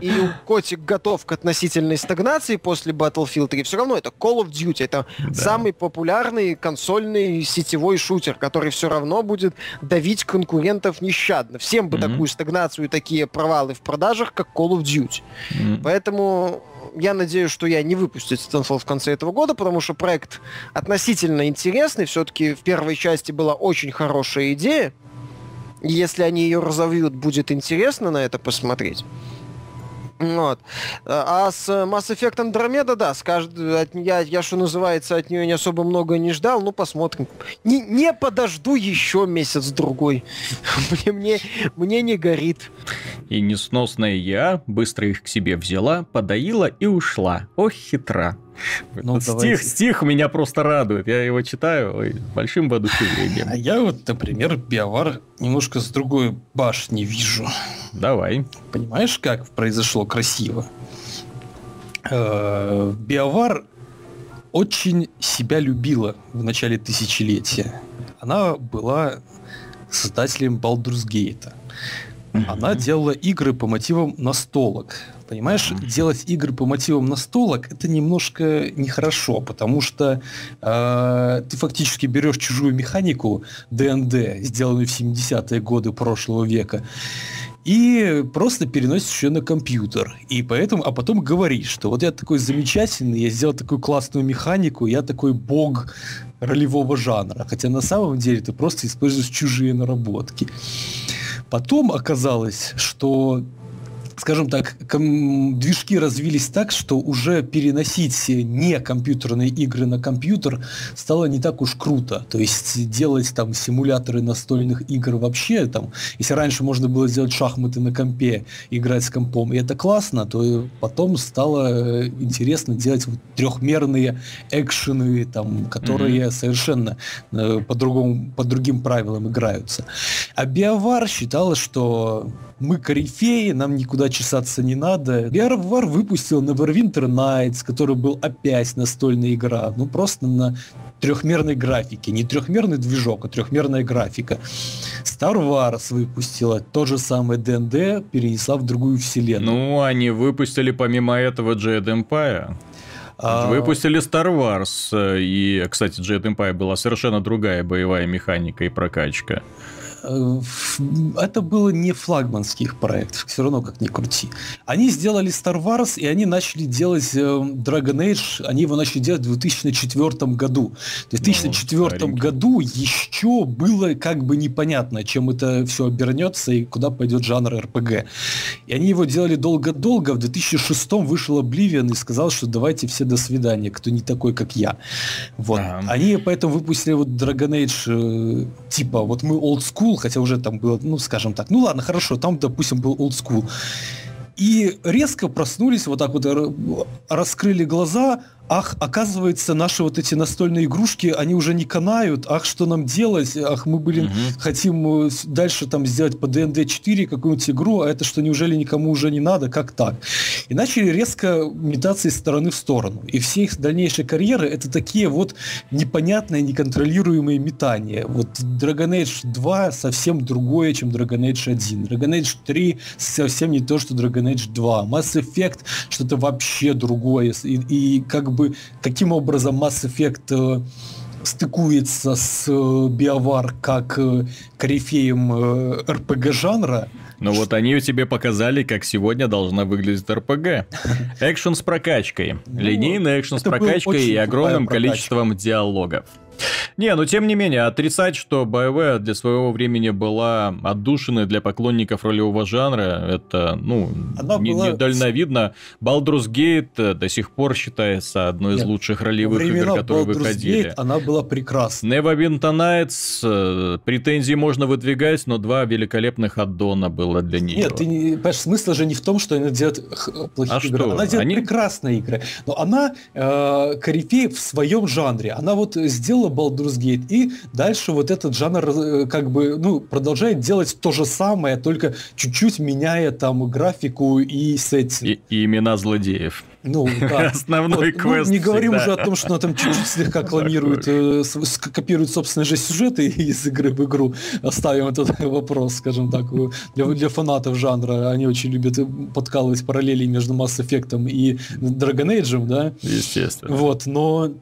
и котик готов к относительной стагнации после Battlefield 3, все равно это Call of Duty, это Да. самый популярный консольный сетевой шутер, который все равно будет давить конкурентов нещадно. Всем бы Мгм. такую стагнацию и такие провалы в продажах, как Call of Duty. М. Поэтому я надеюсь, что я не выпустю Titanfall в конце этого года, потому что проект относительно интересный. Все-таки в первой части была очень хорошая идея. Если они ее разовьют, будет интересно на это посмотреть. Вот. А с Mass Effect Andromeda, да, с кажд- от- я, я, что называется, от нее не особо много не ждал, ну, посмотрим. Не, не подожду еще месяц-другой. [laughs] Мне, мне, мне не горит. И несносная я быстро их к себе взяла, подоила и ушла. Ох, хитра. Ну, стих, давайте. стих меня просто радует. Я его читаю ой, большим А воодушевлением. я вот, например, биовар немножко с другой башни вижу. Давай. Понимаешь, как произошло красиво? Э, Биовар очень себя любила в начале тысячелетия. Она была создателем Baldur's Gate. Она делала игры по мотивам настолок. Понимаешь, Мгм. делать игры по мотивам настолок это немножко нехорошо, потому что э, ты фактически берешь чужую механику ДНД, сделанную в 70-е годы прошлого века, и просто переносишь ее на компьютер. И поэтому, а потом говоришь, что вот я такой замечательный, я сделал такую классную механику, я такой бог ролевого жанра. Хотя на самом деле ты просто используешь чужие наработки. Потом оказалось, что скажем так, движки развились так, что уже переносить не компьютерные игры на компьютер стало не так уж круто. То есть делать там симуляторы настольных игр вообще, там, если раньше можно было сделать шахматы на компе, играть с компом, и это классно, то потом стало э, интересно делать вот трехмерные экшены, там, которые совершенно э, по-другому, по другим правилам играются. А Биовар считала, что мы корифеи, нам никуда чесаться не надо. Биовар выпустил Neverwinter Nights, который был опять настольная игра, ну просто на трехмерной графики. Не трехмерный движок, а трехмерная графика. Star Wars выпустила то же самое ДНД, перенесла в другую вселенную. Ну, они выпустили помимо этого Jade Empire. А... Выпустили Star Wars, и, кстати, Jet Empire была совершенно другая боевая механика и прокачка. Э, это было не флагманский их проект, все равно как ни крути. Они сделали Star Wars, и они начали делать э, Dragon Age, они его начали делать в 2004 году. В 2004 ну, году еще было как бы непонятно, чем это все обернется и куда пойдет жанр РПГ. И они его делали долго-долго, в 2006 вышел Oblivion и сказал, что давайте все до свидания, кто не такой, как я. Вот. Ага. Они поэтому выпустили вот Dragon Age, э, типа, вот мы old school, school, хотя уже там было, ну, скажем так, ну ладно, хорошо, там, допустим, был old school. И резко проснулись, вот так вот раскрыли глаза, ах, оказывается, наши вот эти настольные игрушки, они уже не канают, ах, что нам делать, ах, мы, блин, угу. хотим э, дальше там сделать по ДНД 4 какую-нибудь игру, а это что, неужели никому уже не надо, как так? И начали резко метаться из стороны в сторону. И все их дальнейшие карьеры это такие вот непонятные, неконтролируемые метания. Вот Dragon Age 2 совсем другое, чем Dragon Age 1. Dragon Age 3 совсем не то, что Dragon Age 2. Mass Effect что-то вообще другое. И, и как бы бы каким образом Mass Effect э, стыкуется с э, BioWare как э, корифеем RPG жанра. Ну вот они тебе показали, как сегодня должна выглядеть РПГ. Экшен с прокачкой. Ну, Линейный экшен с прокачкой и огромным количеством диалогов. Не, но тем не менее, отрицать, что BioWare для своего времени была отдушиной для поклонников ролевого жанра, это, ну, Она не, была... недальновидно. Baldur's Gate э, до сих пор считается одной Нет, из лучших ролевых игр, которые Baldur's выходили. Gate она была прекрасна. Neverwinter Nights, э, претензии можно выдвигать, но два великолепных аддона было для нее. Нет, ты не, понимаешь, смысл же не в том, что она делает плохие а игры. Что? Она делает Они... прекрасные игры. Но она э, корифей в своем жанре. Она вот сделала Baldur's Gate, и дальше вот этот жанр э, как бы, ну, продолжает делать то же самое, только чуть-чуть меняя там графику и сеттинг. И, и имена злодеев. Ну, да. [laughs] Основной вот, квест. Ну, не говорим уже о том, что она там чуть-чуть слегка клонирует, э, копирует собственные же сюжеты [laughs] из игры в игру. Оставим этот [laughs] вопрос, скажем так, для, для фанатов жанра. Они очень любят подкалывать параллели между Mass Effect и Dragon Age, да? Естественно. Вот, но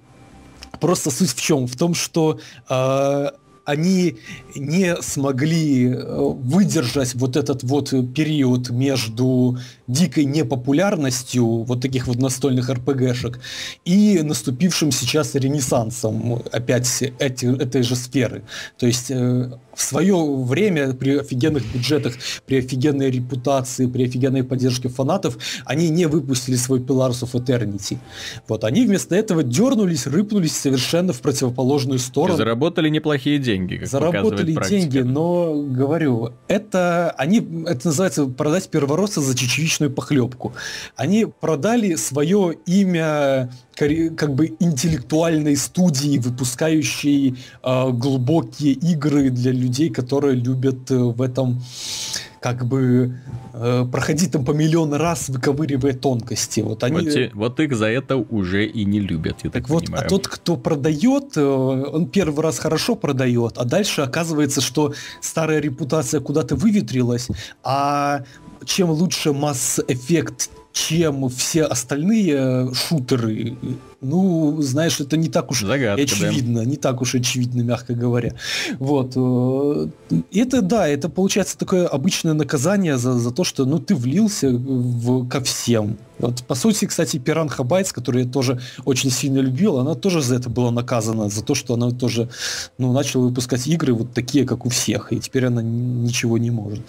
Просто суть в чем? В том, что э, они не смогли э, выдержать вот этот вот период между дикой непопулярностью вот таких вот настольных РПГшек и наступившим сейчас ренессансом опять эти, этой же сферы. То есть э, в свое время при офигенных бюджетах, при офигенной репутации, при офигенной поддержке фанатов, они не выпустили свой Pillars of Eternity. Вот, они вместо этого дернулись, рыпнулись совершенно в противоположную сторону. И заработали неплохие деньги, как Заработали деньги, но, говорю, это, они, это называется продать первородца за чечевичную похлебку. Они продали свое имя как бы интеллектуальной студии, выпускающей э, глубокие игры для людей, которые любят э, в этом как бы э, проходить там по миллион раз, выковыривая тонкости. Вот, они... вот, те, вот их за это уже и не любят, я так, так вот, понимаю. А тот, кто продает, э, он первый раз хорошо продает, а дальше оказывается, что старая репутация куда-то выветрилась, а чем лучше масс-эффект, чем все остальные шутеры, ну, знаешь, это не так уж Загадка, очевидно, да. не так уж очевидно, мягко говоря. Вот. Э, это, да, это получается такое обычное наказание за, за то, что, ну, ты влился в, ко всем. Вот, по сути, кстати, Пиранха Байтс, которую я тоже очень сильно любил, она тоже за это была наказана, за то, что она тоже, ну, начала выпускать игры вот такие, как у всех, и теперь она ничего не может.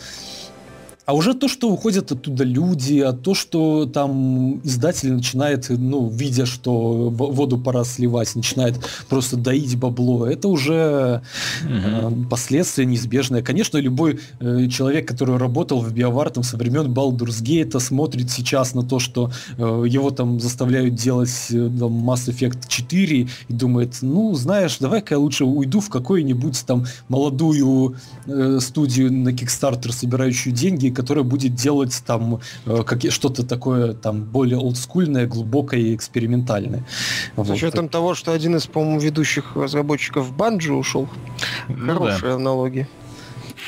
А уже то, что уходят оттуда люди, а то, что там издатель начинает, ну, видя, что воду пора сливать, начинает просто доить бабло, это уже угу. э, последствия неизбежные. Конечно, любой э, человек, который работал в BioWare там, со времен Gate, смотрит сейчас на то, что э, его там заставляют делать э, там, Mass Effect 4 и думает, ну, знаешь, давай-ка я лучше уйду в какую-нибудь там молодую э, студию на Kickstarter, собирающую деньги, которая будет делать там э, что-то такое там более олдскульное, глубокое и экспериментальное. С вот. учетом того, что один из, по-моему, ведущих разработчиков Банджи ушел. Ну, Хорошая да. аналогия. [laughs]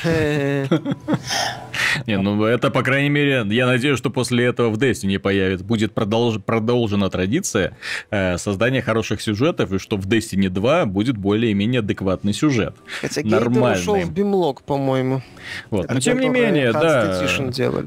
[laughs] Не, ну это, по крайней мере, я надеюсь, что после этого в Destiny появится, будет продолж, продолжена традиция э, создания хороших сюжетов, и что в Destiny 2 будет более-менее адекватный сюжет. Хотя Нормальный. ушел в Бимлок, по-моему. Вот. Но тем не менее, да,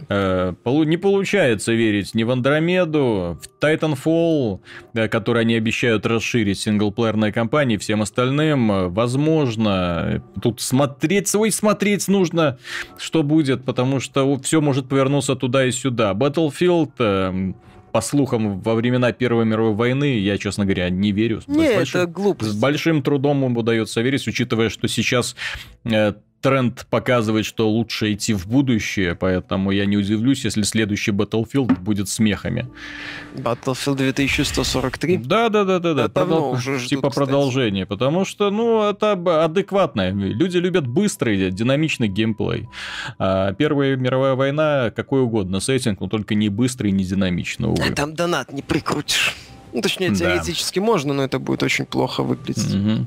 э, не получается верить ни в Андромеду, в Titanfall, э, который они обещают расширить синглплеерной кампании, всем остальным, возможно, тут смотреть, свой смотреть нужно, что будет, потому что все может повернуться туда и сюда. Battlefield э, по слухам, во времена Первой мировой войны, я, честно говоря, не верю. Не, большим, это глупость. С большим трудом ему удается верить, учитывая, что сейчас э, тренд показывает, что лучше идти в будущее, поэтому я не удивлюсь, если следующий Battlefield будет с мехами. Battlefield 2143? Да, да, да, да, да. Продол... уже ждут, типа кстати. продолжение, потому что, ну, это адекватно. Люди любят быстрый, динамичный геймплей. А Первая мировая война, какой угодно сеттинг, но только не быстрый, не динамичный, увы. А там донат не прикрутишь. Ну, точнее, теоретически да. можно, но это будет очень плохо выглядеть. Угу.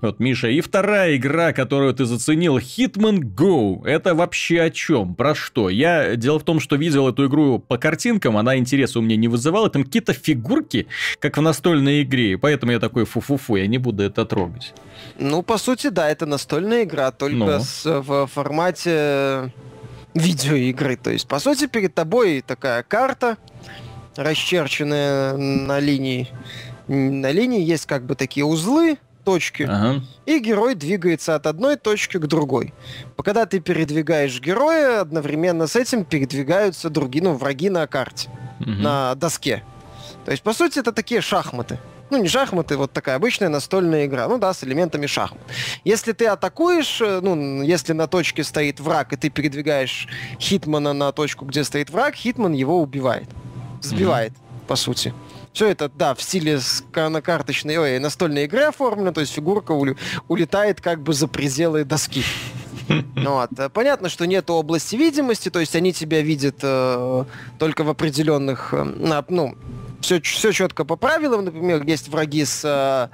Вот, Миша, и вторая игра, которую ты заценил, Hitman Go. Это вообще о чем? Про что? Я... Дело в том, что видел эту игру по картинкам, она интереса у меня не вызывала. Там какие-то фигурки, как в настольной игре, поэтому я такой фу-фу-фу, я не буду это трогать. Ну, по сути, да, это настольная игра, только ну. с, в формате видеоигры. То есть, по сути, перед тобой такая карта, расчерченная на линии. На линии есть как бы такие узлы, точки, ага. и герой двигается от одной точки к другой. Когда ты передвигаешь героя, одновременно с этим передвигаются другие, ну, враги на карте, угу. на доске. То есть, по сути, это такие шахматы. Ну, не шахматы, вот такая обычная настольная игра. Ну да, с элементами шахмат. Если ты атакуешь, э, ну, если на точке стоит враг, и ты передвигаешь Хитмана на точку, где стоит враг, Хитман его убивает сбивает, mm-hmm. по сути. Все это, да, в стиле на карточной, ой, настольной игры оформлено, то есть фигурка улетает как бы за пределы доски. Вот. Понятно, что нет области видимости, то есть они тебя видят э, только в определенных, э, ну, все, все четко по правилам. Например, есть враги с э,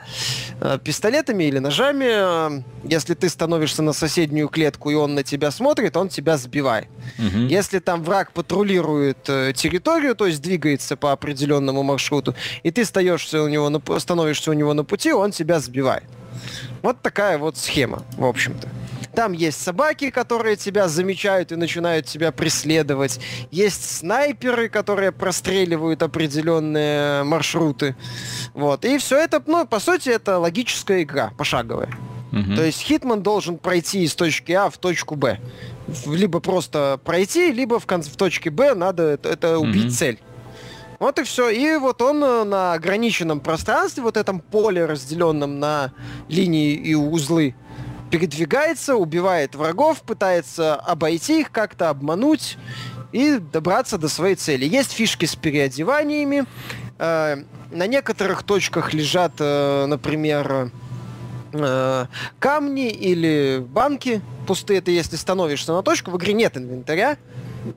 э, пистолетами или ножами. Если ты становишься на соседнюю клетку и он на тебя смотрит, он тебя сбивает. Угу. Если там враг патрулирует э, территорию, то есть двигается по определенному маршруту, и ты остаешься у него на, становишься у него на пути, он тебя сбивает. Вот такая вот схема, в общем-то. Там есть собаки, которые тебя замечают и начинают тебя преследовать. Есть снайперы, которые простреливают определенные маршруты. Вот. И все это, ну, по сути, это логическая игра, пошаговая. Угу. То есть Хитман должен пройти из точки А в точку Б. Либо просто пройти, либо в, конце, в точке Б надо это, это убить угу. цель. Вот и все. И вот он э, на ограниченном пространстве, вот этом поле, разделенном на линии и узлы, передвигается, убивает врагов, пытается обойти их, как-то обмануть и добраться до своей цели. Есть фишки с переодеваниями. Э, на некоторых точках лежат, э, например, э, камни или банки пустые. Это если становишься на точку, в игре нет инвентаря.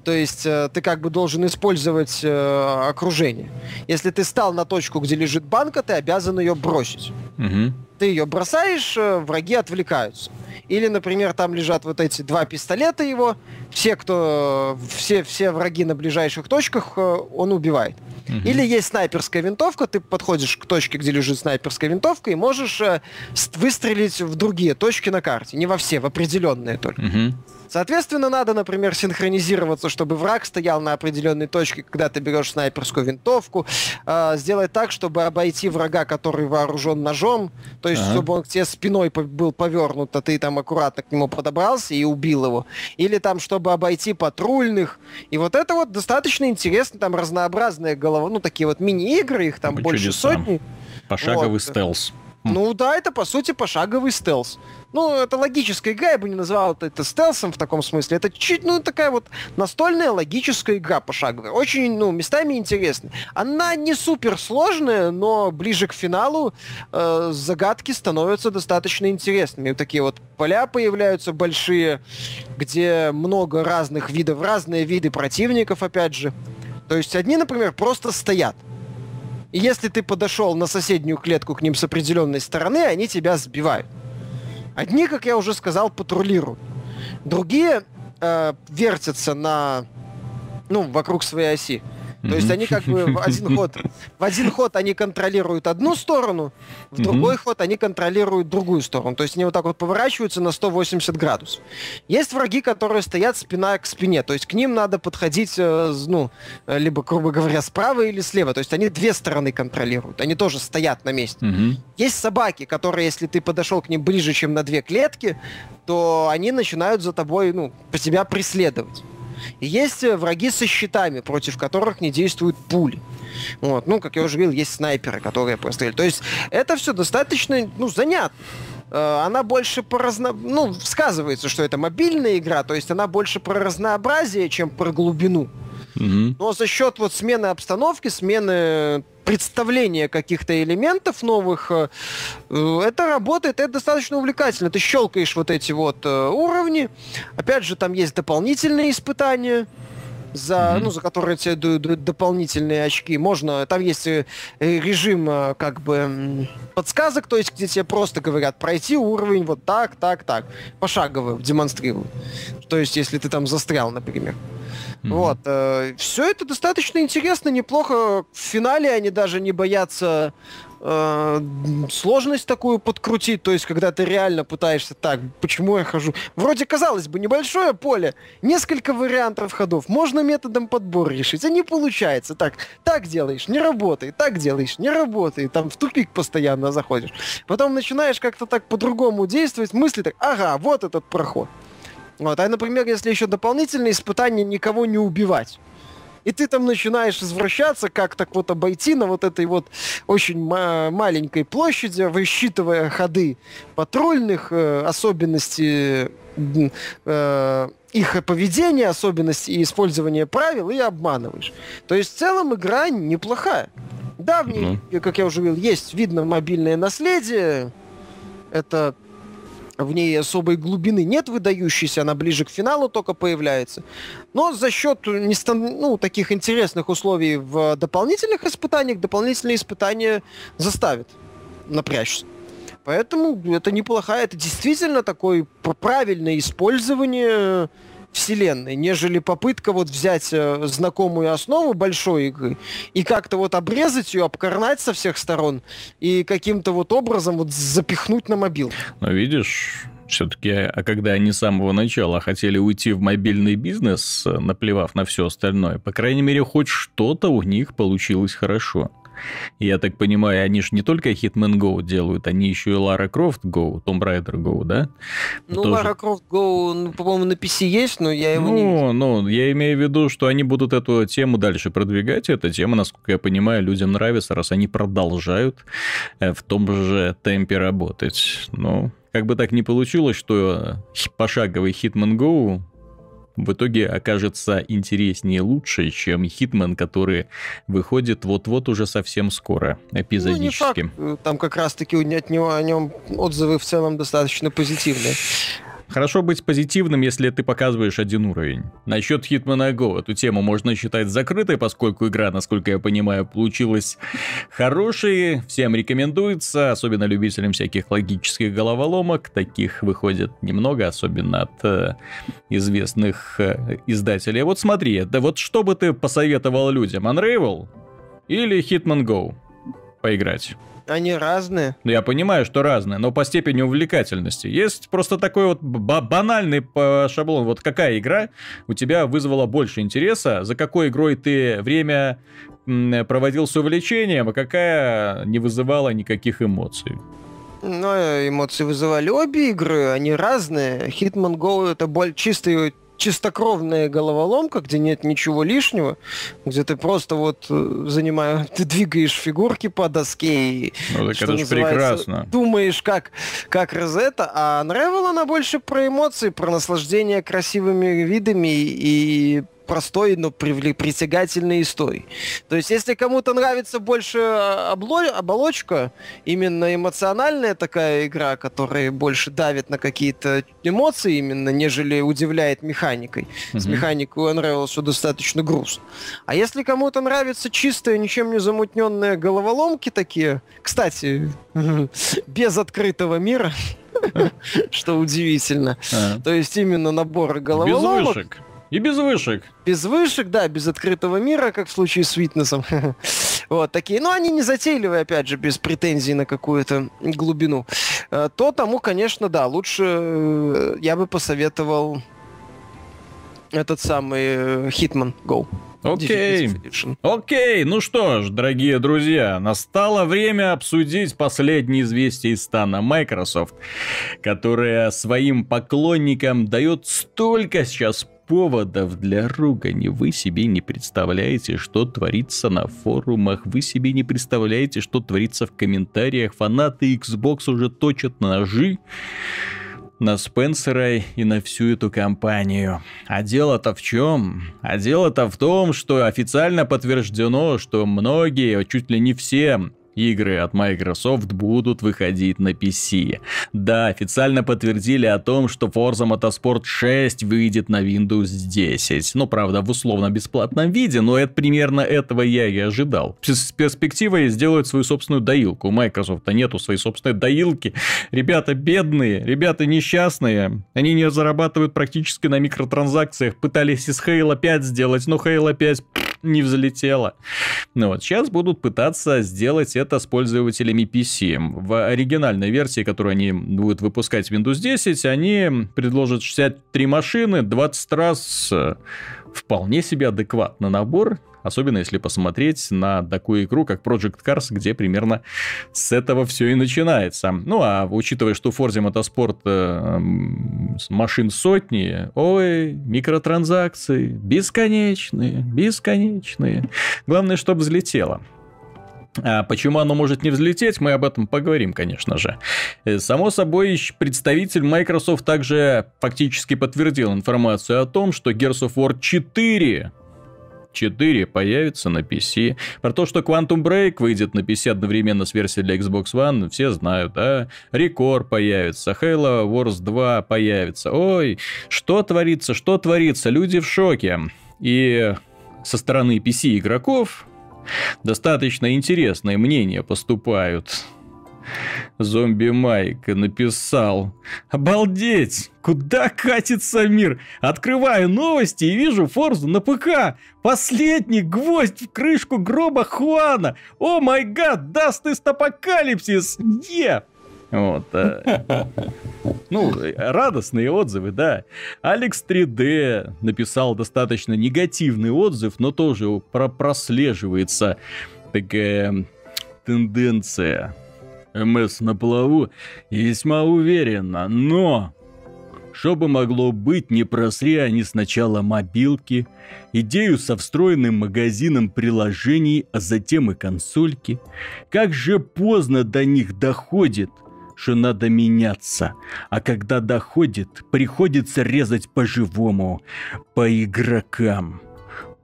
То есть э, ты как бы должен использовать э, окружение. Если ты стал на точку, где лежит банка, ты обязан ее бросить. Угу. Ты ее бросаешь, э, враги отвлекаются. Или, например, там лежат вот эти два пистолета его, все, кто, все, все враги на ближайших точках э, он убивает. Угу. Или есть снайперская винтовка, ты подходишь к точке, где лежит снайперская винтовка, и можешь выстрелить в другие точки на карте. Не во все, в определенные только. Угу. Соответственно, надо, например, синхронизироваться, чтобы враг стоял на определенной точке, когда ты берешь снайперскую винтовку. Э, сделать так, чтобы обойти врага, который вооружен ножом. То есть, ага. чтобы он к тебе спиной был повернут, а ты там аккуратно к нему подобрался и убил его. Или там, чтобы обойти патрульных. И вот это вот достаточно интересно, там разнообразная голова, ну такие вот мини-игры, их там больше сотни. Пошаговый вот. стелс. Ну да, это по сути пошаговый стелс. Ну, это логическая игра, я бы не назвал это, стелсом в таком смысле. Это чуть, ну, такая вот настольная логическая игра пошаговая. Очень, ну, местами интересная. Она не супер сложная, но ближе к финалу э, загадки становятся достаточно интересными. Вот такие вот поля появляются большие, где много разных видов, разные виды противников, опять же. То есть одни, например, просто стоят. И если ты подошел на соседнюю клетку к ним с определенной стороны, они тебя сбивают. Одни, как я уже сказал, патрулируют. Другие э, вертятся на, ну, вокруг своей оси. То есть они как бы в один ход, в один ход они контролируют одну сторону, в другой ход они контролируют другую сторону. То есть они вот так вот поворачиваются на 180 градусов. Есть враги, которые стоят спина к спине, то есть к ним надо подходить, э, ну, либо, грубо говоря, справа или слева. То есть они две стороны контролируют, они тоже стоят на месте. Есть собаки, которые, если ты подошел к ним ближе, чем на две клетки, то они начинают за тобой, ну, по тебя преследовать. И есть э, враги со щитами, против которых не действуют пули. Вот. Ну, как я уже говорил, есть снайперы, которые простреливают. То есть это все достаточно, ну, занятно э, она больше по разно... Ну, сказывается, что это мобильная игра, то есть она больше про разнообразие, чем про глубину. Угу. Но за счет вот смены обстановки, смены представления каких-то элементов новых, э, э, это работает, это достаточно увлекательно. Ты щелкаешь вот эти вот э, уровни. Опять же, там есть дополнительные испытания за, mm-hmm. ну, за которые тебе дают дополнительные очки. Можно, там есть режим как бы подсказок, то есть где тебе просто говорят пройти уровень вот так, так, так, пошагово демонстрируют. То есть если ты там застрял, например. Mm-hmm. Вот. Э, все это достаточно интересно, неплохо. В финале они даже не боятся э, сложность такую подкрутить, то есть когда ты реально пытаешься так, почему я хожу. Вроде, казалось бы, небольшое поле, несколько вариантов ходов, можно методом подбора решить, а не получается. Так, так делаешь, не работает, так делаешь, не работает, там в тупик постоянно заходишь. Потом начинаешь как-то так по-другому действовать, мысли так, ага, вот этот проход. Вот. А, например, если еще дополнительные испытания никого не убивать. И ты там начинаешь извращаться, как так вот обойти на вот этой вот очень маленькой площади, высчитывая ходы патрульных, э, особенности э, их поведения, особенности и использования правил, и обманываешь. То есть в целом игра неплохая. Да, в ней, mm-hmm. как я уже говорил, есть видно мобильное наследие. Это в ней особой глубины нет выдающейся, она ближе к финалу только появляется. Но за счет нестан... ну, таких интересных условий в дополнительных испытаниях, дополнительные испытания заставят напрячься. Поэтому это неплохая, это действительно такое правильное использование вселенной, нежели попытка вот взять э, знакомую основу большой игры и как-то вот обрезать ее, обкорнать со всех сторон и каким-то вот образом вот запихнуть на мобил. Но видишь, все-таки, а когда они с самого начала хотели уйти в мобильный бизнес, наплевав на все остальное, по крайней мере, хоть что-то у них получилось хорошо. Я так понимаю, они же не только Hitman Go делают, они еще и Lara Croft Go, Tomb Raider Go, да? Ну, Тоже... Lara Croft Go, ну, по-моему, на PC есть, но я его ну, не видел. Ну, я имею в виду, что они будут эту тему дальше продвигать. Эта тема, насколько я понимаю, людям нравится, раз они продолжают э, в том же темпе работать. Ну, как бы так не получилось, что пошаговый Hitman Go в итоге окажется интереснее и лучше, чем Хитман, который выходит вот-вот уже совсем скоро, эпизодически. Ну, не факт. Там как раз-таки от него, о нем отзывы в целом достаточно позитивные. Хорошо быть позитивным, если ты показываешь один уровень. Насчет Hitman Go, эту тему можно считать закрытой, поскольку игра, насколько я понимаю, получилась хорошей. Всем рекомендуется, особенно любителям всяких логических головоломок. Таких выходит немного, особенно от э, известных э, издателей. Вот смотри, да вот что бы ты посоветовал людям, Unravel или Hitman Go поиграть? Они разные. Ну, я понимаю, что разные, но по степени увлекательности. Есть просто такой вот банальный шаблон. Вот какая игра у тебя вызвала больше интереса, за какой игрой ты время проводил с увлечением, а какая не вызывала никаких эмоций. Ну, эмоции вызывали обе игры, они разные. Hitman Go это боль, чистый чистокровная головоломка, где нет ничего лишнего, где ты просто вот э, занимаешь, [laughs] ты двигаешь фигурки по доске и ну, так это же прекрасно. думаешь, как, как Розетта, а Unravel она больше про эмоции, про наслаждение красивыми видами и простой, но притягательной историей. То есть, если кому-то нравится больше а, обло- оболочка, именно эмоциональная такая игра, которая больше давит на какие-то эмоции именно, нежели удивляет механикой. Mm-hmm. С механикой Unravel все достаточно грустно. А если кому-то нравится чистая, ничем не замутненная головоломки такие, кстати, [laughs] без открытого мира, [laughs] что удивительно. А. То есть именно набор головоломок. Без. И без вышек. Без вышек, да, без открытого мира, как в случае с Витнесом. [laughs] вот такие. Но они не затейливые, опять же, без претензий на какую-то глубину. Э, то тому, конечно, да, лучше э, я бы посоветовал этот самый Hitman Go. Окей. Окей, ну что ж, дорогие друзья, настало время обсудить последние известия из стана Microsoft, которая своим поклонникам дает столько сейчас поводов для ругани. Вы себе не представляете, что творится на форумах, вы себе не представляете, что творится в комментариях. Фанаты Xbox уже точат ножи на Спенсера и на всю эту компанию. А дело-то в чем? А дело-то в том, что официально подтверждено, что многие, чуть ли не все Игры от Microsoft будут выходить на PC. Да, официально подтвердили о том, что Forza Motorsport 6 выйдет на Windows 10. Ну, правда, в условно-бесплатном виде, но это примерно этого я и ожидал. С перспективой сделают свою собственную доилку. У Microsoft нету своей собственной доилки. Ребята бедные, ребята несчастные. Они не зарабатывают практически на микротранзакциях. Пытались из Halo 5 сделать, но Halo 5 не взлетела. Ну вот, сейчас будут пытаться сделать это с пользователями PC. В оригинальной версии, которую они будут выпускать в Windows 10, они предложат 63 машины, 20 раз э, вполне себе адекватный набор Особенно если посмотреть на такую игру, как Project Cars, где примерно с этого все и начинается. Ну, а учитывая, что в Forza Motorsport э, машин сотни, ой, микротранзакции бесконечные, бесконечные. Главное, чтобы взлетело. А почему оно может не взлететь, мы об этом поговорим, конечно же. Э, само собой, представитель Microsoft также фактически подтвердил информацию о том, что Gears of War 4 4 появится на PC. Про то, что Quantum Break выйдет на PC одновременно с версией для Xbox One, все знают, да? Record появится, Halo Wars 2 появится. Ой, что творится, что творится, люди в шоке. И со стороны PC игроков достаточно интересные мнения поступают Зомби Майк написал. Обалдеть! Куда катится мир? Открываю новости и вижу Форзу на ПК. Последний гвоздь в крышку гроба Хуана. О май гад, даст из апокалипсис. Е! Вот. Э, ну, радостные отзывы, да. Алекс 3D написал достаточно негативный отзыв, но тоже про прослеживается такая тенденция МС на плаву весьма уверенно, но... Что бы могло быть, не просри они сначала мобилки, идею со встроенным магазином приложений, а затем и консольки. Как же поздно до них доходит, что надо меняться. А когда доходит, приходится резать по-живому, по игрокам.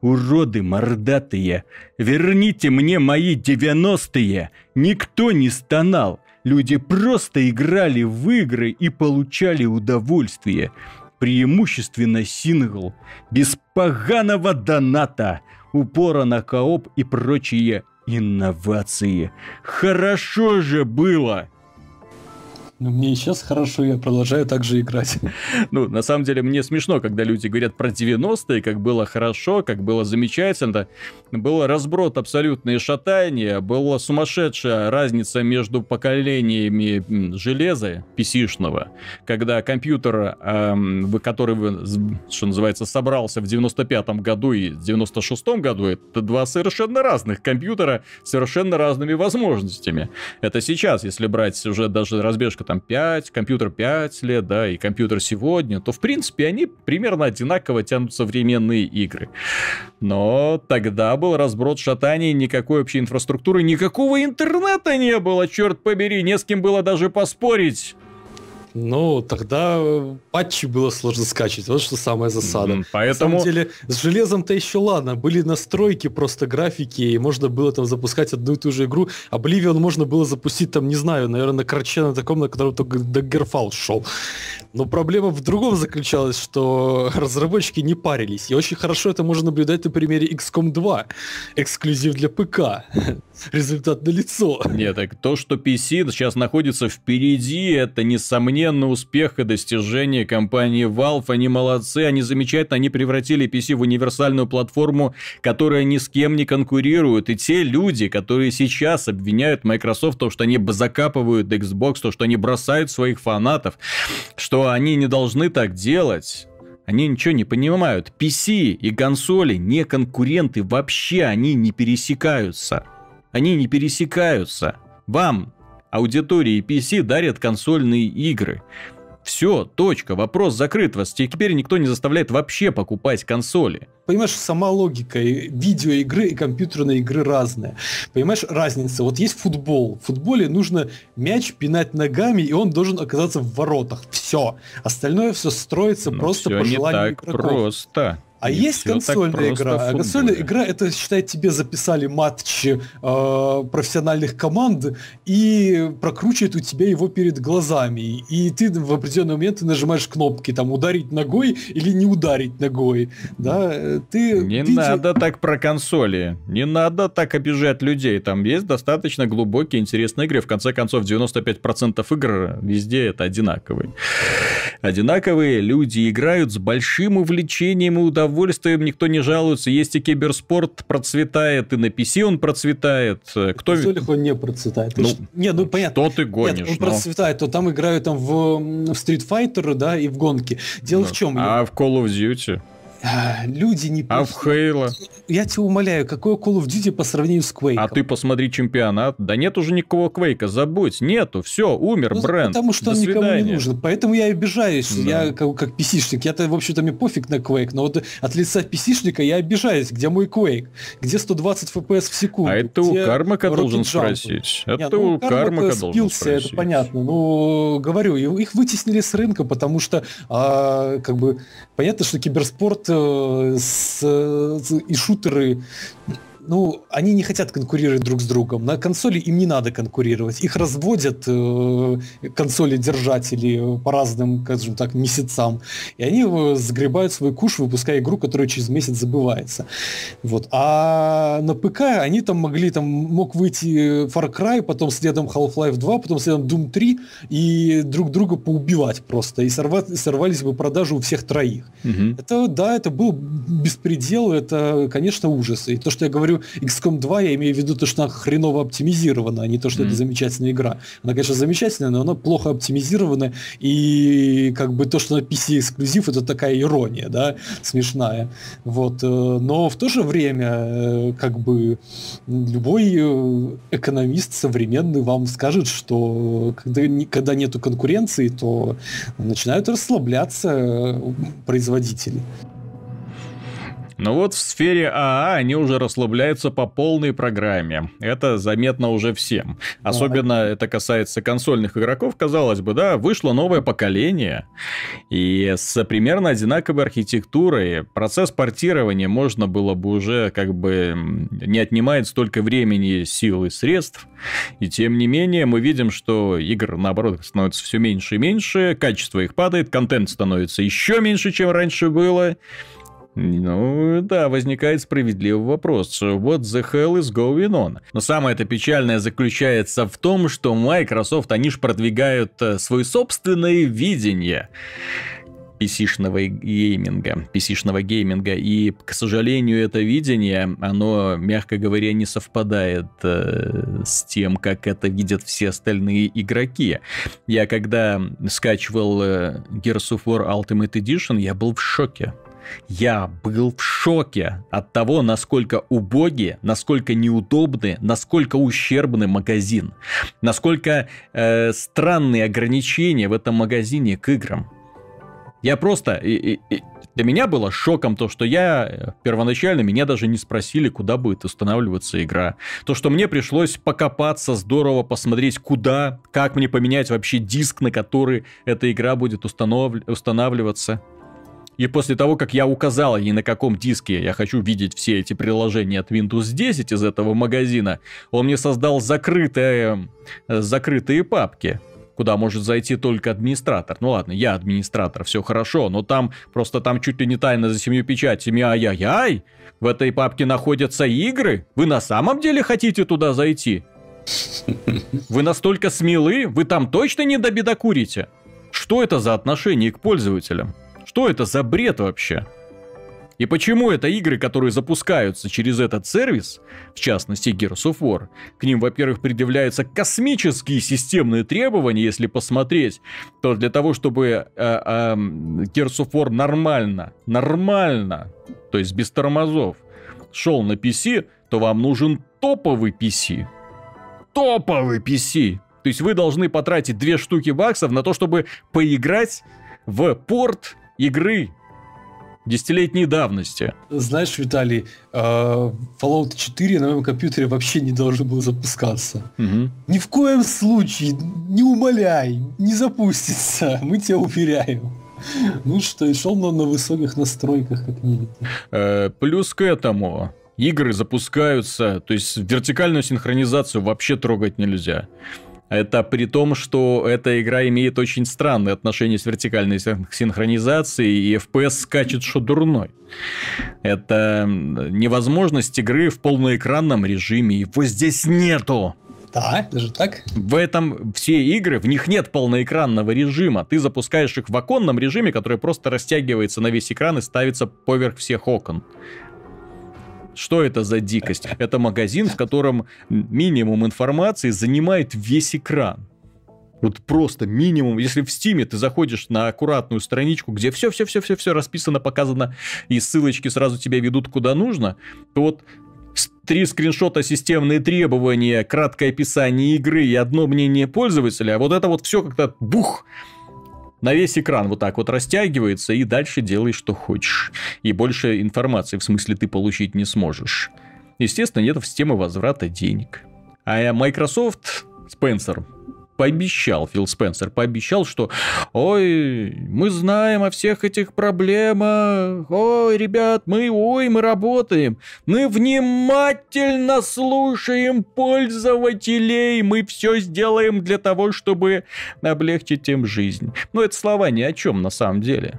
Уроды мордатые, верните мне мои девяностые. Никто не стонал. Люди просто играли в игры и получали удовольствие. Преимущественно сингл, без поганого доната, упора на кооп и прочие инновации. Хорошо же было! Ну, мне сейчас хорошо, я продолжаю так же играть. [laughs] Ну, на самом деле, мне смешно, когда люди говорят про 90-е, как было хорошо, как было замечательно. Было разброд абсолютные шатания, была сумасшедшая разница между поколениями железа PC-шного, когда компьютер, эм, который, что называется, собрался в 95-м году и 96-м году, это два совершенно разных компьютера с совершенно разными возможностями. Это сейчас, если брать уже даже разбежка там 5, компьютер 5 лет, да, и компьютер сегодня, то, в принципе, они примерно одинаково тянут современные игры. Но тогда был разброд шатаний, никакой общей инфраструктуры, никакого интернета не было, черт побери, не с кем было даже поспорить. Ну, тогда э, патчи было сложно скачивать. Вот что самая засада. Mm, поэтому... На самом деле, с железом-то еще ладно. Были настройки, просто графики, и можно было там запускать одну и ту же игру. Обливион можно было запустить там, не знаю, наверное, на краче на таком, на котором только Даггерфал шел. Но проблема в другом заключалась, что [laughs] разработчики не парились. И очень хорошо это можно наблюдать на примере XCOM 2. Эксклюзив для ПК. [laughs] Результат на лицо. Нет, так то, что PC сейчас находится впереди, это несомненно несомненно, успех и достижение компании Valve. Они молодцы, они замечательно, они превратили PC в универсальную платформу, которая ни с кем не конкурирует. И те люди, которые сейчас обвиняют Microsoft в том, что они закапывают Xbox, то, что они бросают своих фанатов, что они не должны так делать, они ничего не понимают. PC и консоли не конкуренты вообще, они не пересекаются. Они не пересекаются. Вам Аудитории PC дарят консольные игры. Все, точка, вопрос закрыт вас. Теперь никто не заставляет вообще покупать консоли. Понимаешь, сама логика видеоигры и компьютерной игры разная. Понимаешь, разница. Вот есть футбол. В футболе нужно мяч пинать ногами, и он должен оказаться в воротах. Все. Остальное все строится Но просто все по желанию не так игроков. просто. А есть консольная игра. А консольная игра это, считай, тебе записали матчи э, профессиональных команд и прокручивают у тебя его перед глазами. И ты в определенный момент ты нажимаешь кнопки, там, ударить ногой или не ударить ногой. Да, ты не виде... надо так про консоли. Не надо так обижать людей. Там есть достаточно глубокие, интересные игры. В конце концов, 95% игр везде это одинаковые. Одинаковые люди играют с большим увлечением и удовольствием никто не жалуется. Есть и киберспорт процветает, и на PC он процветает. Кто... На он не процветает. Ну, не, ну понятно. Что ты гонишь? Нет, он но... процветает, то там играют там в, в Street Fighter, да, и в гонки. Дело ну, в чем? А в Call of Duty? А, люди не... А в Хейла? Я тебя умоляю, какой Call of Duty по сравнению с Quake? А ты посмотри чемпионат. Да нет уже никакого Квейка, забудь. Нету, все, умер ну, бренд. Потому что До он свидания. никому не нужен. Поэтому я обижаюсь. Да. Я как, как PC-шник. Я-то, в общем-то, мне пофиг на Quake. Но вот от лица PC-шника я обижаюсь. Где мой Quake? Где 120 FPS в секунду? А это Где у Кармака должен спросить. Это Нет, ну, у Кармака должен спросить. Это понятно. Ну, говорю, их вытеснили с рынка, потому что, а, как бы, понятно, что киберспорт э, с, и шутеры ну, они не хотят конкурировать друг с другом. На консоли им не надо конкурировать. Их разводят э, консоли-держатели по разным, скажем так, месяцам. И они э, сгребают свой куш, выпуская игру, которая через месяц забывается. Вот. А на ПК они там могли, там мог выйти Far Cry, потом следом Half-Life 2, потом следом Doom 3, и друг друга поубивать просто. И сорвать, сорвались бы продажи у всех троих. Угу. Это, да, это был беспредел, это, конечно, ужас. И то, что я говорю, XCOM 2, я имею в виду то, что она хреново оптимизирована, а не то, что mm. это замечательная игра. Она, конечно, замечательная, но она плохо оптимизирована, и как бы то, что на PC эксклюзив, это такая ирония, да, смешная. Вот. Э, но в то же время, э, как бы, любой э, экономист современный вам скажет, что когда, когда нету конкуренции, то начинают расслабляться производители. Но вот в сфере АА они уже расслабляются по полной программе. Это заметно уже всем. Особенно это касается консольных игроков. Казалось бы, да, вышло новое поколение. И с примерно одинаковой архитектурой процесс портирования можно было бы уже как бы не отнимает столько времени, сил и средств. И тем не менее мы видим, что игр, наоборот, становится все меньше и меньше, качество их падает, контент становится еще меньше, чем раньше было. Ну, да, возникает справедливый вопрос. What the hell is going on? Но самое это печальное заключается в том, что Microsoft, они же продвигают э, свое собственное видение PC-шного гейминга, PC-шного гейминга, и, к сожалению, это видение, оно, мягко говоря, не совпадает э, с тем, как это видят все остальные игроки. Я когда скачивал э, Gears of War Ultimate Edition, я был в шоке. Я был в шоке от того, насколько убогий, насколько неудобный, насколько ущербный магазин, насколько э, странные ограничения в этом магазине к играм. Я просто... И, и, и, для меня было шоком то, что я э, первоначально, меня даже не спросили, куда будет устанавливаться игра. То, что мне пришлось покопаться, здорово посмотреть, куда, как мне поменять вообще диск, на который эта игра будет установ... устанавливаться. И после того, как я указал ей, на каком диске я хочу видеть все эти приложения от Windows 10 из этого магазина, он мне создал закрытые, э, закрытые папки куда может зайти только администратор. Ну ладно, я администратор, все хорошо, но там просто там чуть ли не тайно за семью печатями, ай-яй-яй, в этой папке находятся игры? Вы на самом деле хотите туда зайти? Вы настолько смелы? Вы там точно не добедокурите? Что это за отношение к пользователям? Что это за бред вообще? И почему это игры, которые запускаются через этот сервис, в частности Gears of War, к ним, во-первых, предъявляются космические системные требования, если посмотреть, то для того, чтобы э, э, Gears of War нормально, нормально, то есть без тормозов, шел на PC, то вам нужен топовый PC. Топовый PC! То есть вы должны потратить две штуки баксов на то, чтобы поиграть в порт игры десятилетней давности. Знаешь, Виталий, э, Fallout 4 на моем компьютере вообще не должен был запускаться. Угу. Ни в коем случае, не умоляй, не запустится, [laughs] мы тебя уверяем. Ну что, и шел на, на высоких настройках, как видите. Э, плюс к этому, игры запускаются, то есть вертикальную синхронизацию вообще трогать нельзя. Это при том, что эта игра имеет очень странные отношения с вертикальной синхронизацией, и FPS скачет что дурной. Это невозможность игры в полноэкранном режиме. Его здесь нету. Да, даже так? В этом все игры, в них нет полноэкранного режима. Ты запускаешь их в оконном режиме, который просто растягивается на весь экран и ставится поверх всех окон. Что это за дикость? Это магазин, в котором минимум информации занимает весь экран. Вот просто минимум. Если в Стиме ты заходишь на аккуратную страничку, где все-все-все-все-все расписано, показано, и ссылочки сразу тебя ведут куда нужно, то вот три скриншота системные требования, краткое описание игры и одно мнение пользователя, а вот это вот все как-то бух на весь экран вот так вот растягивается, и дальше делай, что хочешь. И больше информации, в смысле, ты получить не сможешь. Естественно, нет системы возврата денег. А Microsoft, Спенсер, пообещал, Фил Спенсер пообещал, что ой, мы знаем о всех этих проблемах, ой, ребят, мы, ой, мы работаем, мы внимательно слушаем пользователей, мы все сделаем для того, чтобы облегчить им жизнь. Но это слова ни о чем на самом деле.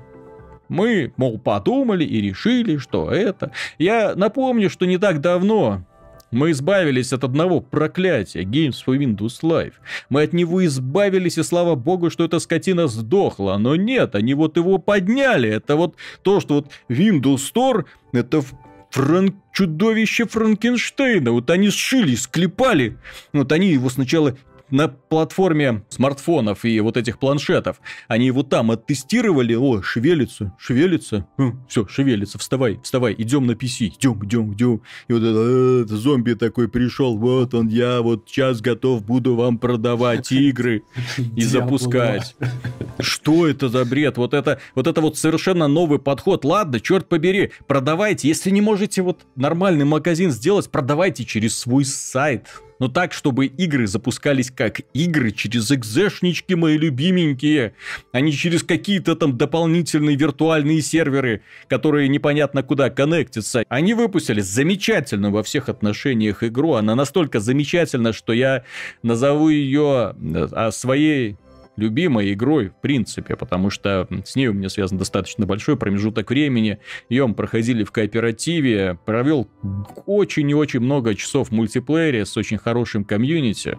Мы, мол, подумали и решили, что это. Я напомню, что не так давно мы избавились от одного проклятия Games for Windows Live. Мы от него избавились, и слава богу, что эта скотина сдохла. Но нет, они вот его подняли. Это вот то, что вот Windows Store, это Франк... чудовище Франкенштейна. Вот они сшили, склепали. Вот они его сначала на платформе смартфонов и вот этих планшетов. Они его там оттестировали. О, шевелится, шевелится. Все, шевелится, вставай, вставай, идем на PC. Идем, идем, идем. И вот это, зомби такой пришел. Вот он, я вот сейчас готов буду вам продавать [laughs] игры и запускать. [laughs] Что это за бред? Вот это, вот это вот совершенно новый подход. Ладно, черт побери, продавайте. Если не можете вот нормальный магазин сделать, продавайте через свой сайт но так, чтобы игры запускались как игры через экзешнички мои любименькие, а не через какие-то там дополнительные виртуальные серверы, которые непонятно куда коннектятся. Они выпустили замечательную во всех отношениях игру, она настолько замечательна, что я назову ее э, своей любимой игрой, в принципе, потому что с ней у меня связан достаточно большой промежуток времени. Ее мы проходили в кооперативе, провел очень и очень много часов в мультиплеере с очень хорошим комьюнити.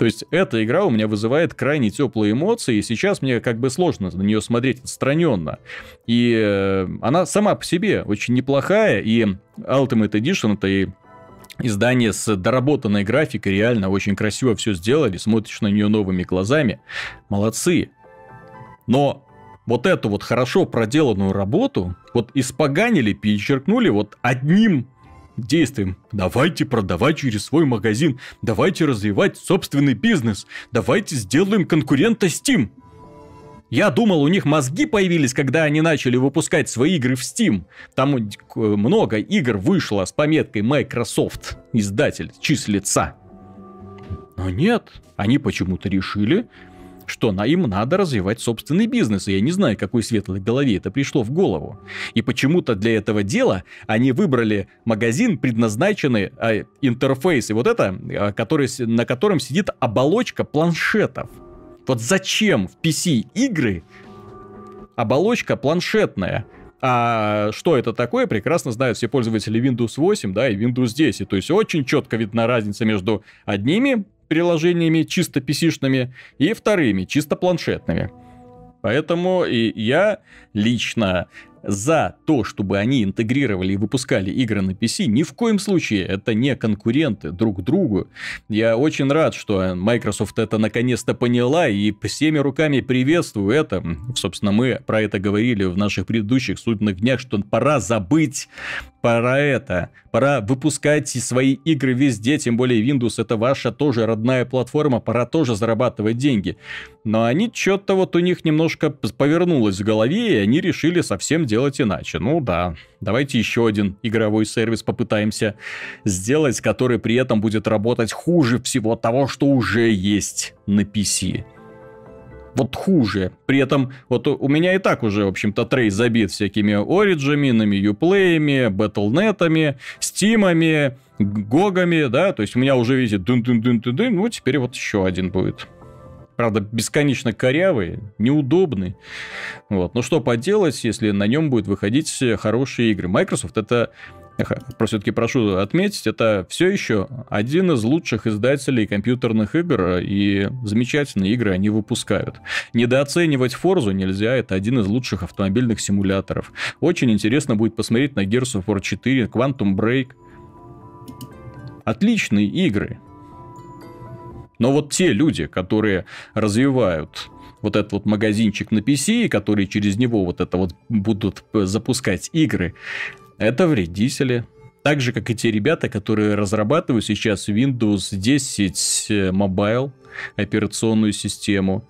То есть эта игра у меня вызывает крайне теплые эмоции, и сейчас мне как бы сложно на нее смотреть отстраненно. И э, она сама по себе очень неплохая, и Ultimate Edition это и издание с доработанной графикой, реально очень красиво все сделали, смотришь на нее новыми глазами. Молодцы. Но вот эту вот хорошо проделанную работу вот испоганили, перечеркнули вот одним действием. Давайте продавать через свой магазин, давайте развивать собственный бизнес, давайте сделаем конкурента Steam. Я думал, у них мозги появились, когда они начали выпускать свои игры в Steam. Там много игр вышло с пометкой Microsoft, издатель, числится. Но нет, они почему-то решили, что на им надо развивать собственный бизнес. И я не знаю, какой светлой голове это пришло в голову. И почему-то для этого дела они выбрали магазин, предназначенный а, интерфейс, и вот это, а, который, на котором сидит оболочка планшетов. Вот зачем в PC-игры оболочка планшетная? А что это такое, прекрасно знают все пользователи Windows 8, да, и Windows 10. То есть очень четко видна разница между одними приложениями чисто PC-шными и вторыми, чисто планшетными. Поэтому и я лично за то, чтобы они интегрировали и выпускали игры на PC, ни в коем случае это не конкуренты друг другу. Я очень рад, что Microsoft это наконец-то поняла и всеми руками приветствую это. Собственно, мы про это говорили в наших предыдущих судных днях, что пора забыть пора это. Пора выпускать свои игры везде, тем более Windows это ваша тоже родная платформа, пора тоже зарабатывать деньги. Но они что-то вот у них немножко повернулось в голове, и они решили совсем делать иначе. Ну да, давайте еще один игровой сервис попытаемся сделать, который при этом будет работать хуже всего того, что уже есть на PC вот хуже. При этом вот у меня и так уже, в общем-то, трей забит всякими ориджами, юплеями, батлнетами, стимами, гогами, да, то есть у меня уже, видите, дун дун дун дун дун ну, теперь вот еще один будет. Правда, бесконечно корявый, неудобный. Вот. Но что поделать, если на нем будет выходить хорошие игры? Microsoft это все-таки прошу отметить, это все еще один из лучших издателей компьютерных игр, и замечательные игры они выпускают. Недооценивать Forza нельзя, это один из лучших автомобильных симуляторов. Очень интересно будет посмотреть на Gears of War 4, Quantum Break. Отличные игры. Но вот те люди, которые развивают вот этот вот магазинчик на PC, которые через него вот это вот будут запускать игры, это вредители. Так же, как и те ребята, которые разрабатывают сейчас Windows 10 э, Mobile операционную систему.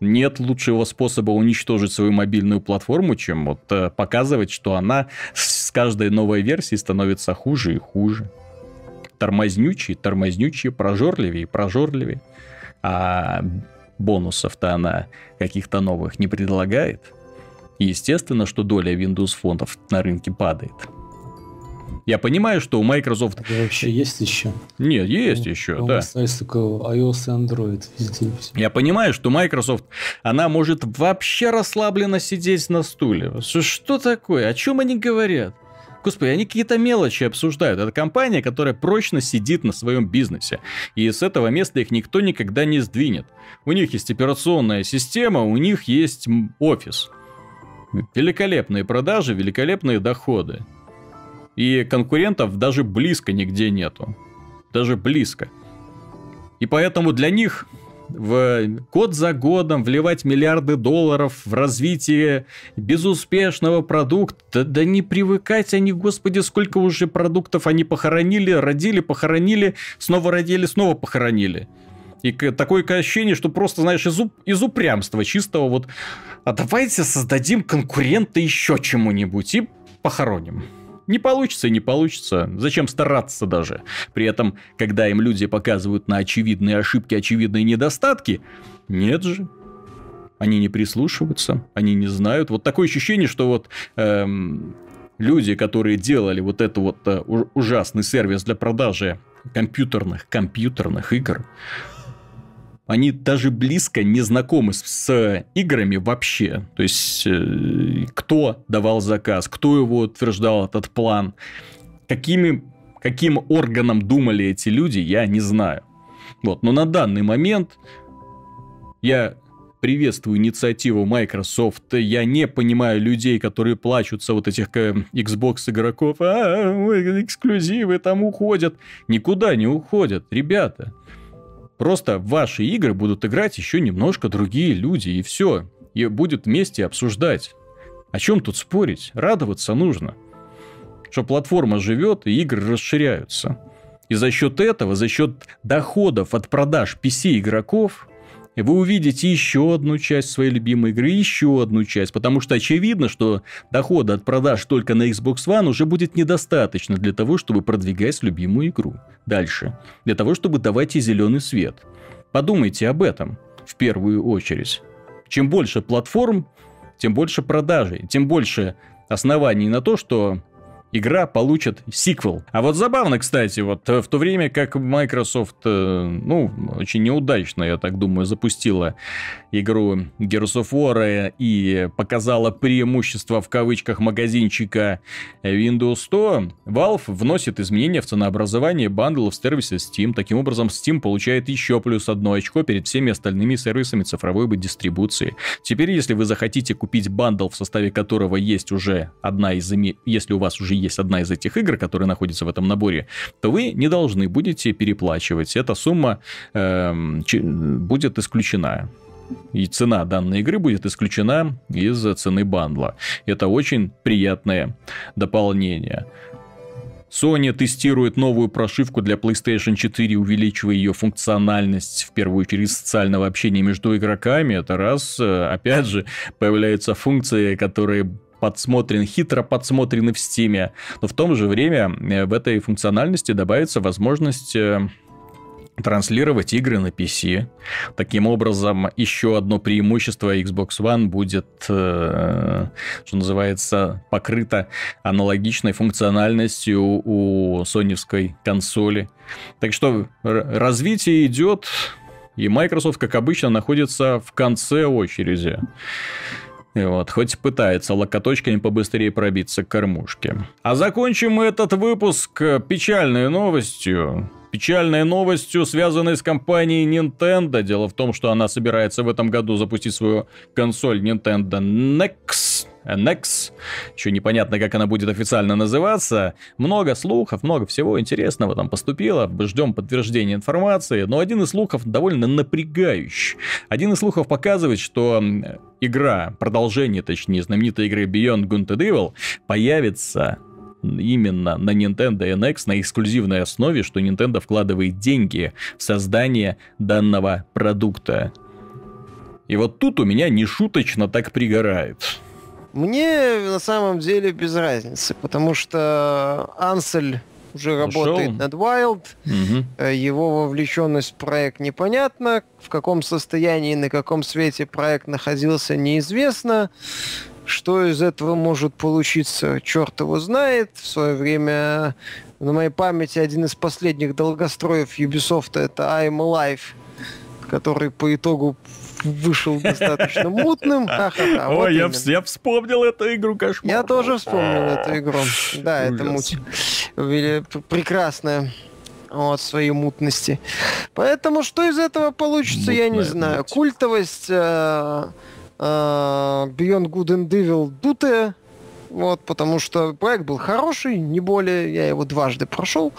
Нет лучшего способа уничтожить свою мобильную платформу, чем вот э, показывать, что она с каждой новой версией становится хуже и хуже. Тормознючие, тормознючие, прожорливее, прожорливее. А бонусов-то она каких-то новых не предлагает. Естественно, что доля Windows фондов на рынке падает. Я понимаю, что у Microsoft... Это вообще есть еще? Нет, есть ну, еще, да. Есть только iOS и Android везде. Я понимаю, что Microsoft, она может вообще расслабленно сидеть на стуле. Что такое? О чем они говорят? Господи, они какие-то мелочи обсуждают. Это компания, которая прочно сидит на своем бизнесе. И с этого места их никто никогда не сдвинет. У них есть операционная система, у них есть офис. Великолепные продажи, великолепные доходы. И конкурентов даже близко нигде нету. Даже близко. И поэтому для них в год за годом вливать миллиарды долларов в развитие безуспешного продукта, да не привыкать они, господи, сколько уже продуктов они похоронили, родили, похоронили, снова родили, снова похоронили. И такое ощущение, что просто, знаешь, из, из упрямства чистого вот, а давайте создадим конкурента еще чему-нибудь и похороним. Не получится и не получится. Зачем стараться даже? При этом, когда им люди показывают на очевидные ошибки, очевидные недостатки, нет же. Они не прислушиваются, они не знают. Вот такое ощущение, что вот эм, люди, которые делали вот этот вот э, ужасный сервис для продажи компьютерных, компьютерных игр, они даже близко не знакомы с, играми вообще. То есть, э, кто давал заказ, кто его утверждал, этот план, какими, каким органом думали эти люди, я не знаю. Вот. Но на данный момент я приветствую инициативу Microsoft. Я не понимаю людей, которые плачутся вот этих э, Xbox игроков. А, эксклюзивы там уходят. Никуда не уходят, ребята. Просто в ваши игры будут играть еще немножко другие люди, и все. и будет вместе обсуждать. О чем тут спорить? Радоваться нужно. Что платформа живет и игры расширяются. И за счет этого, за счет доходов от продаж Вы увидите еще одну часть своей любимой игры, еще одну часть, потому что очевидно, что дохода от продаж только на Xbox One уже будет недостаточно для того, чтобы продвигать любимую игру дальше, для того, чтобы давать ей зеленый свет. Подумайте об этом в первую очередь. Чем больше платформ, тем больше продажей, тем больше оснований на то, что игра получит сиквел. А вот забавно, кстати, вот э, в то время как Microsoft, э, ну, очень неудачно, я так думаю, запустила игру Gears of War и показала преимущество в кавычках магазинчика Windows 100, Valve вносит изменения в ценообразование бандлов в сервисе Steam. Таким образом, Steam получает еще плюс одно очко перед всеми остальными сервисами цифровой дистрибуции. Теперь, если вы захотите купить бандл, в составе которого есть уже одна из... Если у вас уже есть одна из этих игр, которая находится в этом наборе, то вы не должны будете переплачивать. Эта сумма э, будет исключена. И цена данной игры будет исключена из цены бандла. Это очень приятное дополнение. Sony тестирует новую прошивку для PlayStation 4, увеличивая ее функциональность, в первую очередь, социального общения между игроками. Это раз, э, опять же, появляются функции, которые подсмотрен, хитро подсмотрены в Steam. Но в то же время э, в этой функциональности добавится возможность э, транслировать игры на PC. Таким образом, еще одно преимущество Xbox One будет, э, что называется, покрыто аналогичной функциональностью у соневской консоли. Так что развитие идет, и Microsoft, как обычно, находится в конце очереди. И вот, хоть пытается локоточками побыстрее пробиться к кормушке. А закончим мы этот выпуск печальной новостью. Печальной новостью, связанной с компанией Nintendo. Дело в том, что она собирается в этом году запустить свою консоль Nintendo Next NX. Еще непонятно, как она будет официально называться. Много слухов, много всего интересного там поступило. Ждем подтверждения информации. Но один из слухов довольно напрягающий. Один из слухов показывает, что игра, продолжение, точнее, знаменитой игры Beyond Good and Evil появится именно на Nintendo NX на эксклюзивной основе, что Nintendo вкладывает деньги в создание данного продукта. И вот тут у меня нешуточно так пригорает. Мне на самом деле без разницы, потому что Ансель уже Ушел. работает над Wild, угу. его вовлеченность в проект непонятна, в каком состоянии, на каком свете проект находился, неизвестно. Что из этого может получиться, черт его знает. В свое время на моей памяти один из последних долгостроев Ubisoft это I'm Alive, который по итогу вышел достаточно мутным. [laughs] Ха-ха-ха, Ой, я, я вспомнил эту игру, кошмар. Я тоже вспомнил эту игру. Да, это муть. Прекрасная вот, своей мутности. Поэтому что из этого получится, Мутная я не знаю. Муть. Культовость э, э, Beyond Good and Evil дутая, вот, потому что проект был хороший, не более, я его дважды прошел,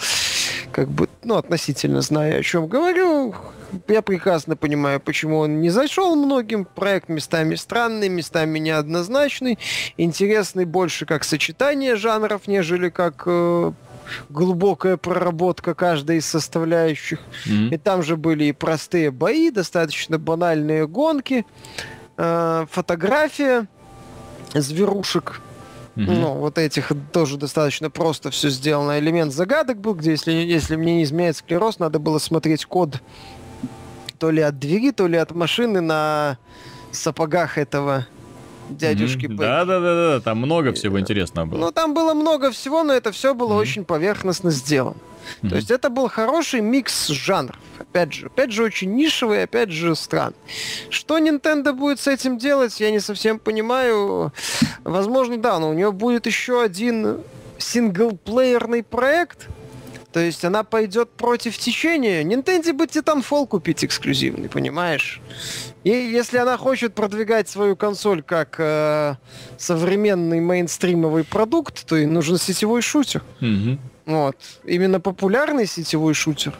как бы, ну, относительно знаю, о чем говорю, я прекрасно понимаю, почему он не зашел многим. Проект местами странный, местами неоднозначный. Интересный больше как сочетание жанров, нежели как э, глубокая проработка каждой из составляющих. Mm-hmm. И там же были и простые бои, достаточно банальные гонки, э, фотография зверушек. Mm-hmm. Ну, вот этих тоже достаточно просто все сделано. Элемент загадок был, где, если, если мне не изменяет склероз, надо было смотреть код то ли от двери, то ли от машины на сапогах этого дядюшки mm-hmm. Да, да, да, да, там много всего интересного было. Ну, там было много всего, но это все было mm-hmm. очень поверхностно сделано. Mm-hmm. То есть это был хороший микс жанров. Опять же, опять же, очень нишевый, опять же, странный. Что Nintendo будет с этим делать, я не совсем понимаю. Возможно, да, но у нее будет еще один синглплеерный проект, то есть она пойдет против течения. Nintendo бы Titanfall купить эксклюзивный, понимаешь? И если она хочет продвигать свою консоль как э, современный мейнстримовый продукт, то ей нужен сетевой шутер. Угу. Вот. Именно популярный сетевой шутер.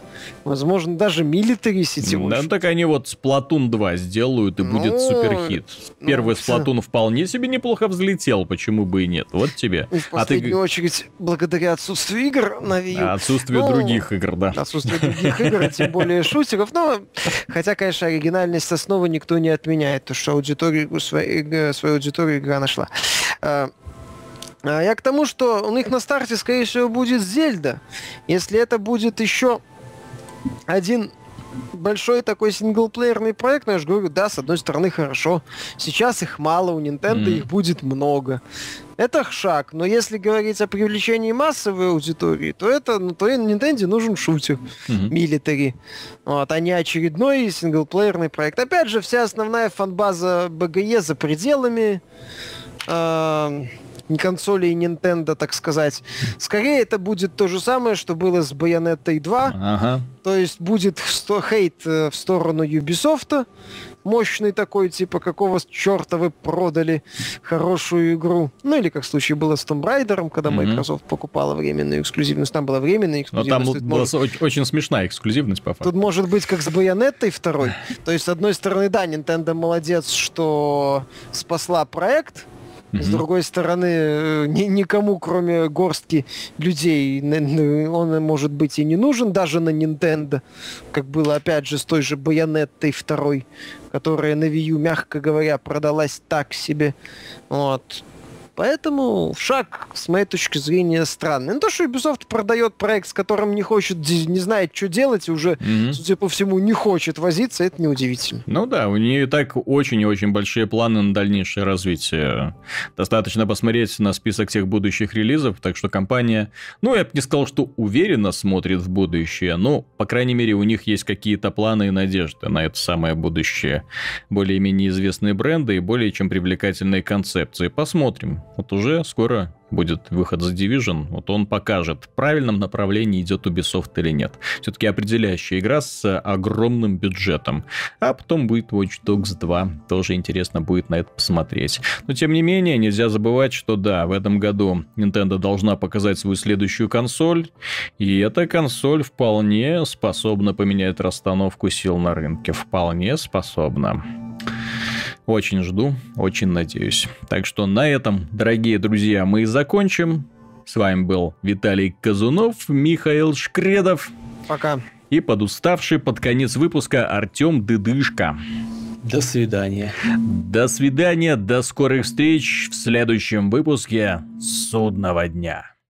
Возможно, даже милитари сетевой Да, шутер. так они вот Splatoon 2 сделают, и будет Ну, суперхит. ну, Первый всё. Splatoon вполне себе неплохо взлетел, почему бы и нет. Вот тебе. И в А ты последнюю очередь, благодаря отсутствию игр на Wii U, а отсутствие Ну, других игр, да. отсутствие других игр, и тем более шутеров. Но, хотя, конечно, оригинальность основы никто не отменяет, то что аудиторию, свою, э, свою аудиторию игра нашла. А, Я к тому, что у них на старте, скорее всего, будет Зельда. Если это будет еще один большой такой синглплеерный проект, но я же говорю, да, с одной стороны хорошо. Сейчас их мало, у Nintendo Мгм. их будет много. Это шаг, но если говорить о привлечении массовой аудитории, то это, ну, то и Nintendo нужен шутер, милитари, вот, а не очередной синглплеерный проект. Опять же, вся основная фанбаза БГЕ за пределами э, консолей Nintendo, так сказать. Скорее, это будет то же самое, что было с Bayonetta 2, Ага. то есть будет сто- хейт э, в сторону Ubisoft, мощный такой, типа, какого черта вы продали хорошую игру. Ну, или как в случае было с Tomb Raider, когда. Microsoft покупала временную эксклюзивность. Там была временная Но там эксклюзивность. была может- оч- очень смешная эксклюзивность, по факту. Тут может быть как с Байонеттой второй. То есть, с одной стороны, да, Nintendo молодец, что спасла проект. С Мгм. другой стороны, э, ни- никому, кроме горстки людей, он может быть и не нужен даже на Nintendo, как было опять же с той же Байонеттой второй, которая на Wii U, мягко говоря, продалась так себе. Вот. Поэтому шаг, с моей точки зрения, странный. Ну, то, что Ubisoft продает проект, с которым не хочет, не знает, что делать, и уже, Мгм. судя по всему, не хочет возиться, это неудивительно. Ну да, у нее и так очень и очень большие планы на дальнейшее развитие. Достаточно посмотреть на список всех будущих релизов, так что компания, ну, я бы не сказал, что уверенно смотрит в будущее, но, по крайней мере, у них есть какие-то планы и надежды на это самое будущее. Более-менее известные бренды и более чем привлекательные концепции. Посмотрим. Вот уже скоро будет выход за Division, вот он покажет, в правильном направлении идет Ubisoft или нет. Все-таки определяющая игра с огромным бюджетом. А потом будет Watch Dogs 2. Тоже интересно будет на это посмотреть. Но тем не менее, нельзя забывать, что да, в этом году Nintendo должна показать свою следующую консоль. И эта консоль вполне способна поменять расстановку сил на рынке. Вполне способна. Очень жду, очень надеюсь. Так что на этом, дорогие друзья, мы и закончим. С вами был Виталий Казунов, Михаил Шкредов Пока. и подуставший под конец выпуска Артем Дыдышко. До свидания. До свидания, до скорых встреч в следующем выпуске «Судного дня».